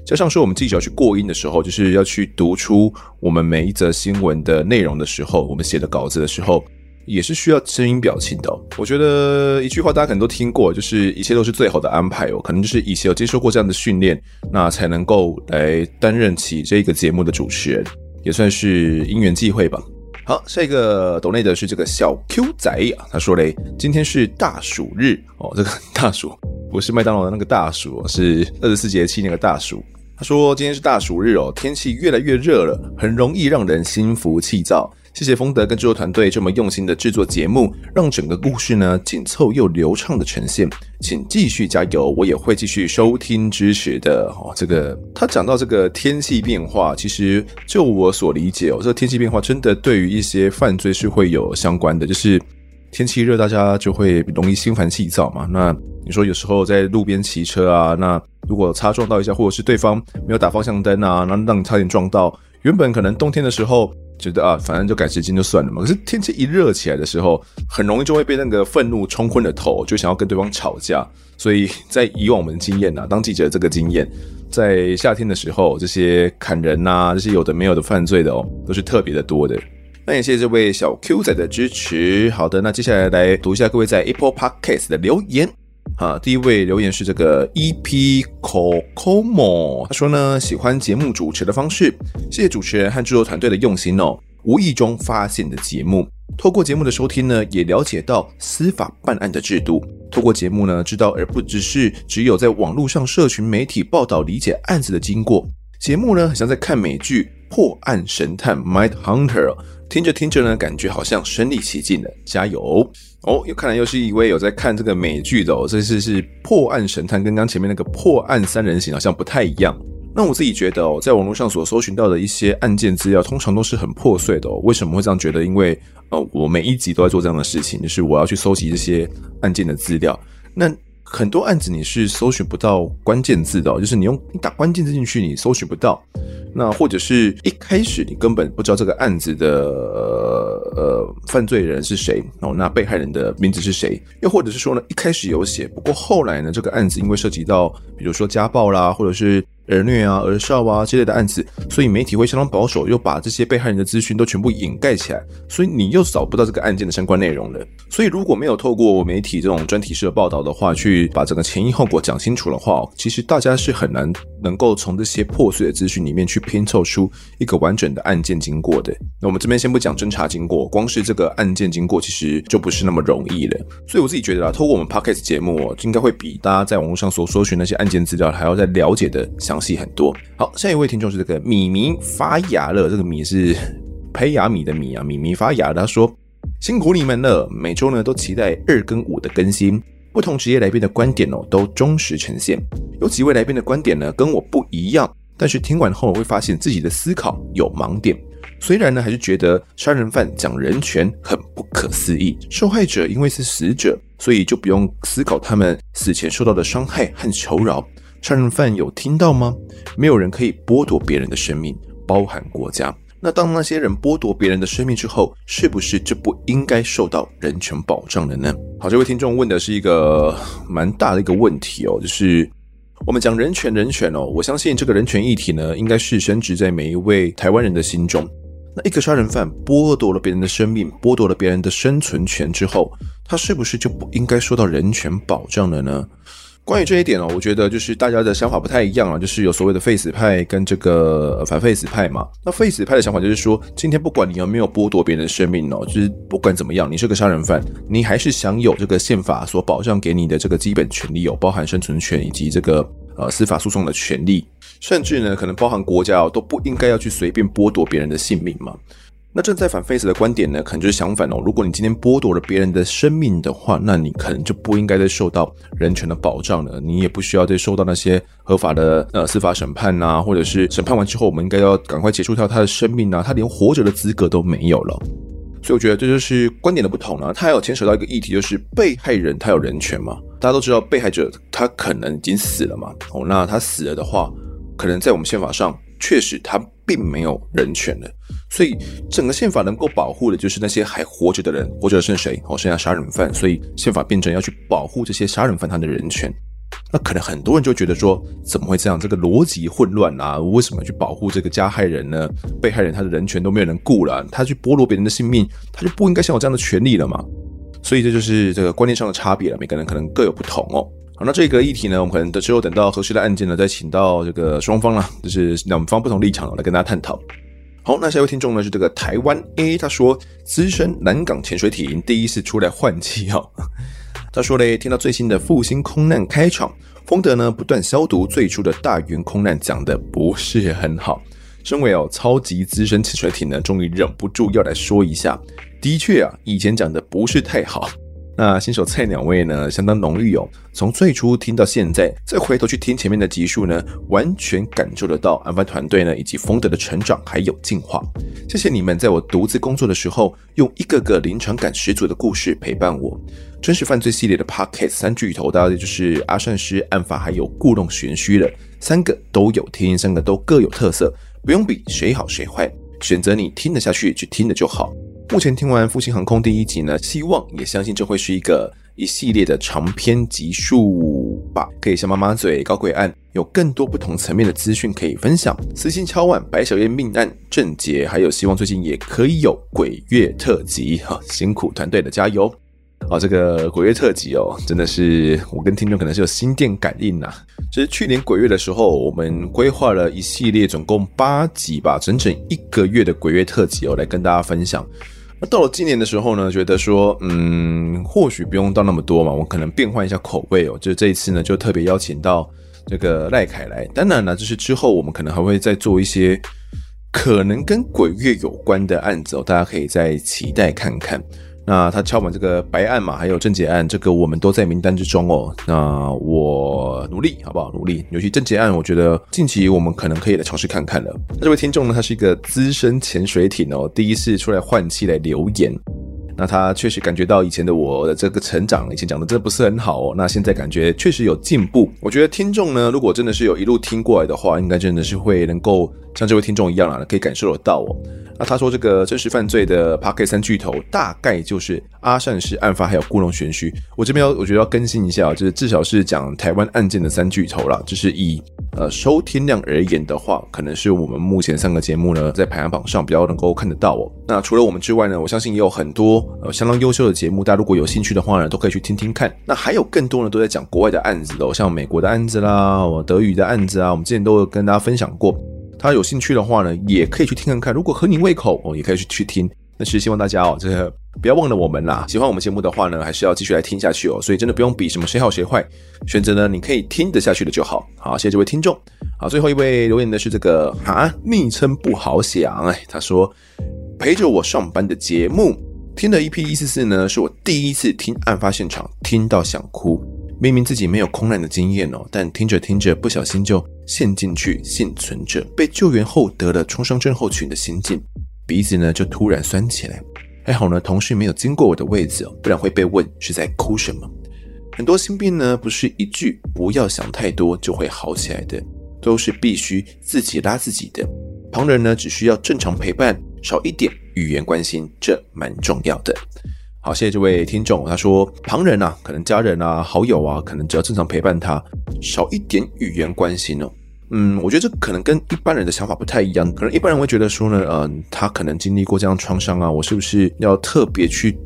加上说我们记者要去过音的时候，就是要去读出我们每一则新闻的内容的时候，我们写的稿子的时候，也是需要声音表情的。我觉得一句话大家可能都听过，就是一切都是最好的安排哦。可能就是以前有接受过这样的训练，那才能够来担任起这个节目的主持人。也算是因缘际会吧。好，下一个懂内的是这个小 Q 仔啊，他说嘞，今天是大暑日哦，这个大暑不是麦当劳的那个大暑，是二十四节气那个大暑。他说今天是大暑日哦，天气越来越热了，很容易让人心浮气躁。谢谢丰德跟制作团队这么用心的制作节目，让整个故事呢紧凑又流畅的呈现。请继续加油，我也会继续收听支持的。哦，这个他讲到这个天气变化，其实就我所理解哦，这个天气变化真的对于一些犯罪是会有相关的。就是天气热，大家就会容易心烦气躁嘛。那你说有时候在路边骑车啊，那如果擦撞到一下，或者是对方没有打方向灯啊，那让你差点撞到，原本可能冬天的时候。觉得啊，反正就赶时间就算了嘛。可是天气一热起来的时候，很容易就会被那个愤怒冲昏了头，就想要跟对方吵架。所以在以往我们的经验呐、当记者这个经验，在夏天的时候，这些砍人呐、这些有的没有的犯罪的哦，都是特别的多的。那也谢谢这位小 Q 仔的支持。好的，那接下来来读一下各位在 Apple Podcast 的留言。啊，第一位留言是这个 EP Kokomo，他说呢，喜欢节目主持的方式，谢谢主持人和制作团队的用心哦。无意中发现的节目，透过节目的收听呢，也了解到司法办案的制度。透过节目呢，知道而不只是只有在网络上社群媒体报道理解案子的经过。节目呢，很像在看美剧《破案神探》（Mind Hunter），听着听着呢，感觉好像身临其境的。加油！哦，又看来又是一位有在看这个美剧的哦。这次是破案神探，跟刚前面那个破案三人行好像不太一样。那我自己觉得哦，在网络上所搜寻到的一些案件资料，通常都是很破碎的哦。为什么会这样觉得？因为呃，我每一集都在做这样的事情，就是我要去搜集这些案件的资料。那很多案子你是搜寻不到关键字的，就是你用你打关键字进去，你搜寻不到。那或者是一开始你根本不知道这个案子的呃犯罪人是谁哦，那被害人的名字是谁？又或者是说呢，一开始有写，不过后来呢，这个案子因为涉及到比如说家暴啦，或者是。儿虐啊、儿少啊之类的案子，所以媒体会相当保守，又把这些被害人的资讯都全部掩盖起来，所以你又找不到这个案件的相关内容了。所以如果没有透过媒体这种专题式的报道的话，去把整个前因后果讲清楚的话，其实大家是很难能够从这些破碎的资讯里面去拼凑出一个完整的案件经过的。那我们这边先不讲侦查经过，光是这个案件经过，其实就不是那么容易了。所以我自己觉得啊，透过我们 Podcast 节目，应该会比大家在网络上所搜寻那些案件资料还要再了解的详。细很多。好，下一位听众是这个米米发芽了，这个米是胚芽米的米啊，米米发芽了。他说：“辛苦你们了，每周呢都期待二跟五的更新，不同职业来宾的观点哦都忠实呈现。有几位来宾的观点呢跟我不一样，但是听完后我会发现自己的思考有盲点。虽然呢还是觉得杀人犯讲人权很不可思议，受害者因为是死者，所以就不用思考他们死前受到的伤害和求饶。”杀人犯有听到吗？没有人可以剥夺别人的生命，包含国家。那当那些人剥夺别人的生命之后，是不是就不应该受到人权保障了呢？好，这位听众问的是一个蛮大的一个问题哦，就是我们讲人权，人权哦，我相信这个人权议题呢，应该是深植在每一位台湾人的心中。那一个杀人犯剥夺了别人的生命，剥夺了别人的生存权之后，他是不是就不应该受到人权保障了呢？关于这一点哦，我觉得就是大家的想法不太一样啊，就是有所谓的废死派跟这个反废死派嘛。那废死派的想法就是说，今天不管你有没有剥夺别人的生命哦，就是不管怎么样，你是个杀人犯，你还是享有这个宪法所保障给你的这个基本权利哦，包含生存权以及这个呃司法诉讼的权利，甚至呢可能包含国家哦都不应该要去随便剥夺别人的性命嘛。那正在反 face 的观点呢，可能就是相反哦。如果你今天剥夺了别人的生命的话，那你可能就不应该再受到人权的保障了。你也不需要再受到那些合法的呃司法审判呐，或者是审判完之后，我们应该要赶快结束掉他的生命啊，他连活着的资格都没有了。所以我觉得这就是观点的不同啊。他还有牵扯到一个议题，就是被害人他有人权嘛？大家都知道被害者他可能已经死了嘛。哦，那他死了的话，可能在我们宪法上确实他并没有人权了。所以，整个宪法能够保护的就是那些还活着的人，活着的是谁？哦，剩下杀人犯。所以，宪法变成要去保护这些杀人犯他的人权。那可能很多人就觉得说，怎么会这样？这个逻辑混乱啊！为什么去保护这个加害人呢？被害人他的人权都没有人顾了，他去剥夺别人的性命，他就不应该享有这样的权利了嘛？所以，这就是这个观念上的差别了。每个人可能各有不同哦。好，那这个议题呢，我们可能之后等到合适的案件呢，再请到这个双方啦，就是两方不同立场来跟大家探讨。好，那下一位听众呢是这个台湾 A，他说资深南港潜水艇第一次出来换气哦。他说嘞，听到最新的复兴空难开场，丰德呢不断消毒最初的大园空难讲的不是很好。身为哦超级资深潜水艇呢，终于忍不住要来说一下，的确啊，以前讲的不是太好。那新手菜鸟味呢，相当浓郁哦。从最初听到现在，再回头去听前面的集数呢，完全感受得到案发团队呢以及风德的成长还有进化。谢谢你们在我独自工作的时候，用一个个临场感十足的故事陪伴我。真实犯罪系列的 Podcast 三巨头，大概就是阿善师、案发还有故弄玄虚了，三个都有听，三个都各有特色，不用比谁好谁坏，选择你听得下去去听了就好。目前听完复兴航空第一集呢，希望也相信这会是一个一系列的长篇集数吧，可以像妈妈嘴搞鬼案，有更多不同层面的资讯可以分享。私心敲碗白小燕命案正解，还有希望最近也可以有鬼月特辑哈，辛苦团队的加油。哦，这个鬼月特辑哦，真的是我跟听众可能是有心电感应呐、其实去年鬼月的时候，我们规划了一系列总共八集吧，整整一个月的鬼月特辑哦，来跟大家分享。那到了今年的时候呢，觉得说，嗯，或许不用到那么多嘛，我可能变换一下口味哦。就这一次呢，就特别邀请到这个赖凯来。当然呢，就是之后我们可能还会再做一些可能跟鬼月有关的案子哦，大家可以再期待看看。那他敲完这个白案嘛，还有郑结案，这个我们都在名单之中哦。那我努力好不好？努力，尤其郑结案，我觉得近期我们可能可以来尝试看看了。那这位听众呢，他是一个资深潜水艇哦，第一次出来换气来留言。那他确实感觉到以前的我的这个成长，以前讲的真的不是很好哦。那现在感觉确实有进步。我觉得听众呢，如果真的是有一路听过来的话，应该真的是会能够像这位听众一样啊，可以感受得到哦。那他说这个真实犯罪的 Podcast 三巨头，大概就是阿善师案发还有故弄玄虚。我这边要我觉得要更新一下，就是至少是讲台湾案件的三巨头啦，就是以呃收听量而言的话，可能是我们目前三个节目呢在排行榜上比较能够看得到哦。那除了我们之外呢，我相信也有很多呃相当优秀的节目，大家如果有兴趣的话呢，都可以去听听看。那还有更多呢都在讲国外的案子哦，像美国的案子啦，我德语的案子啊，我们之前都有跟大家分享过。他有兴趣的话呢，也可以去听看看。如果合你胃口哦，也可以去去听。但是希望大家哦，这个不要忘了我们啦。喜欢我们节目的话呢，还是要继续来听下去哦。所以真的不用比什么谁好谁坏，选择呢你可以听得下去的就好。好，谢谢这位听众。好，最后一位留言的是这个啊，昵称不好想哎，他说陪着我上班的节目听的 EP 一四四呢，是我第一次听案发现场，听到想哭。明明自己没有空难的经验哦，但听着听着不小心就陷进去，幸存者被救援后得了创伤症候群的心境，鼻子呢就突然酸起来。还好呢，同事没有经过我的位置，不然会被问是在哭什么。很多心病呢，不是一句不要想太多就会好起来的，都是必须自己拉自己的。旁人呢，只需要正常陪伴，少一点语言关心，这蛮重要的。好，谢谢这位听众。他说，旁人啊，可能家人啊、好友啊，可能只要正常陪伴他，少一点语言关心哦。嗯，我觉得这可能跟一般人的想法不太一样。可能一般人会觉得说呢，嗯，他可能经历过这样创伤啊，我是不是要特别去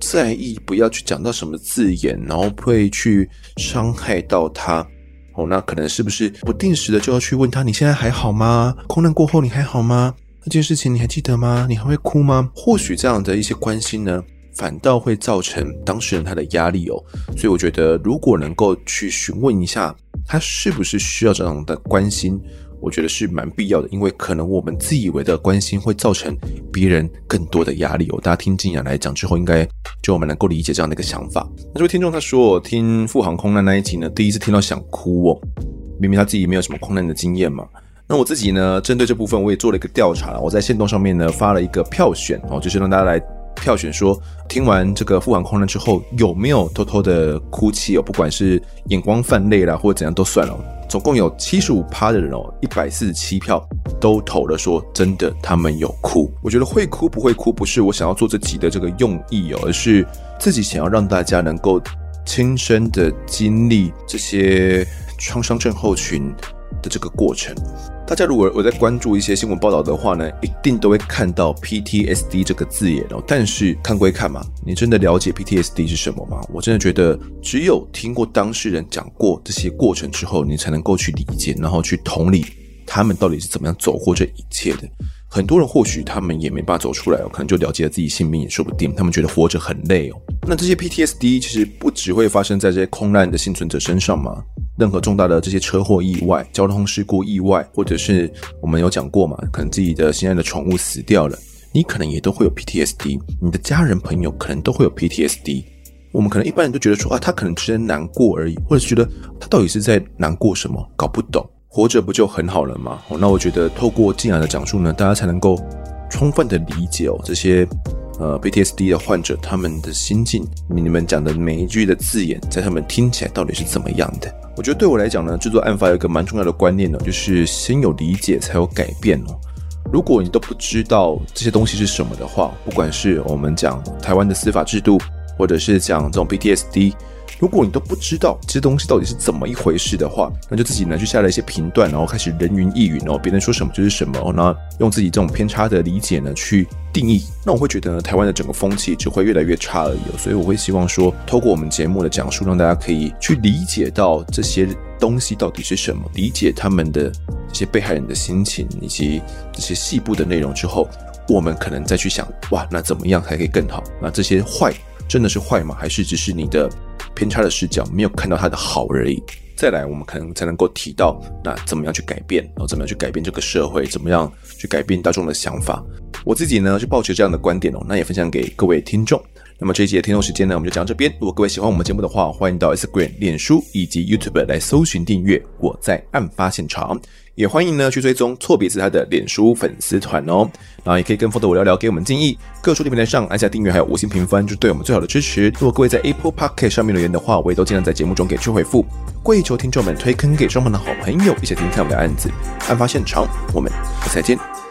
在意，不要去讲到什么字眼，然后会去伤害到他？哦，那可能是不是不定时的就要去问他，你现在还好吗？空难过后你还好吗？那件事情你还记得吗？你还会哭吗？或许这样的一些关心呢，反倒会造成当事人他的压力哦，所以我觉得如果能够去询问一下他是不是需要这样的关心，我觉得是蛮必要的，因为可能我们自以为的关心会造成别人更多的压力哦。大家听静雅来讲之后，应该就我们能够理解这样的一个想法。那这位听众他说，听富航空难那一集呢，第一次听到想哭哦，明明他自己没有什么空难的经验嘛。那我自己呢，针对这部分我也做了一个调查，我在线动上面呢发了一个票选哦，就是让大家来。票选说，听完这个富航空难之后有没有偷偷的哭泣哦？不管是眼光泛泪啦，或者怎样都算了。总共有七十五趴的人哦，一百四十七票都投了说真的，他们有哭。我觉得会哭不会哭，不是我想要做这集的这个用意哦，而是自己想要让大家能够亲身的经历这些创伤症候群的这个过程。大家如果我在关注一些新闻报道的话呢，一定都会看到 PTSD 这个字眼哦。但是看归看嘛，你真的了解 PTSD 是什么吗？我真的觉得，只有听过当事人讲过这些过程之后，你才能够去理解，然后去同理他们到底是怎么样走过这一切的。很多人或许他们也没办法走出来哦，可能就了结了自己性命也说不定。他们觉得活着很累哦。那这些 PTSD 其实不只会发生在这些空难的幸存者身上吗？任何重大的这些车祸意外、交通事故意外，或者是我们有讲过嘛，可能自己的心爱的宠物死掉了，你可能也都会有 PTSD，你的家人朋友可能都会有 PTSD。我们可能一般人都觉得说啊，他可能只是难过而已，或者觉得他到底是在难过什么，搞不懂。活着不就很好了吗？那我觉得透过静雅的讲述呢，大家才能够充分的理解哦这些。呃，PTSD 的患者他们的心境，你们讲的每一句的字眼，在他们听起来到底是怎么样的？我觉得对我来讲呢，制作案发有一个蛮重要的观念呢，就是先有理解才有改变哦。如果你都不知道这些东西是什么的话，不管是我们讲台湾的司法制度，或者是讲这种 PTSD。如果你都不知道这些东西到底是怎么一回事的话，那就自己呢去下了一些评断，然后开始人云亦云哦，别人说什么就是什么哦，然后用自己这种偏差的理解呢去定义，那我会觉得呢，台湾的整个风气只会越来越差而已哦。所以我会希望说，透过我们节目的讲述，让大家可以去理解到这些东西到底是什么，理解他们的这些被害人的心情以及这些细部的内容之后，我们可能再去想，哇，那怎么样才可以更好？那这些坏真的是坏吗？还是只是你的？偏差的视角，没有看到他的好而已。再来，我们可能才能够提到，那怎么样去改变，然后怎么样去改变这个社会，怎么样去改变大众的想法。我自己呢，是抱持这样的观点哦，那也分享给各位听众。那么这一集的听众时间呢，我们就讲到这边。如果各位喜欢我们节目的话，欢迎到 Instagram、脸书以及 YouTube 来搜寻订阅。我在案发现场，也欢迎呢去追踪错别字他的脸书粉丝团哦。然后也可以跟风的我聊聊，给我们建议。各处理平台上按下订阅，还有五星评分，就是对我们最好的支持。如果各位在 Apple Podcast 上面留言的话，我也都尽量在节目中给出回复。跪求听众们推坑给双方的好朋友，一起听看我们的案子。案发现场，我们下次再见。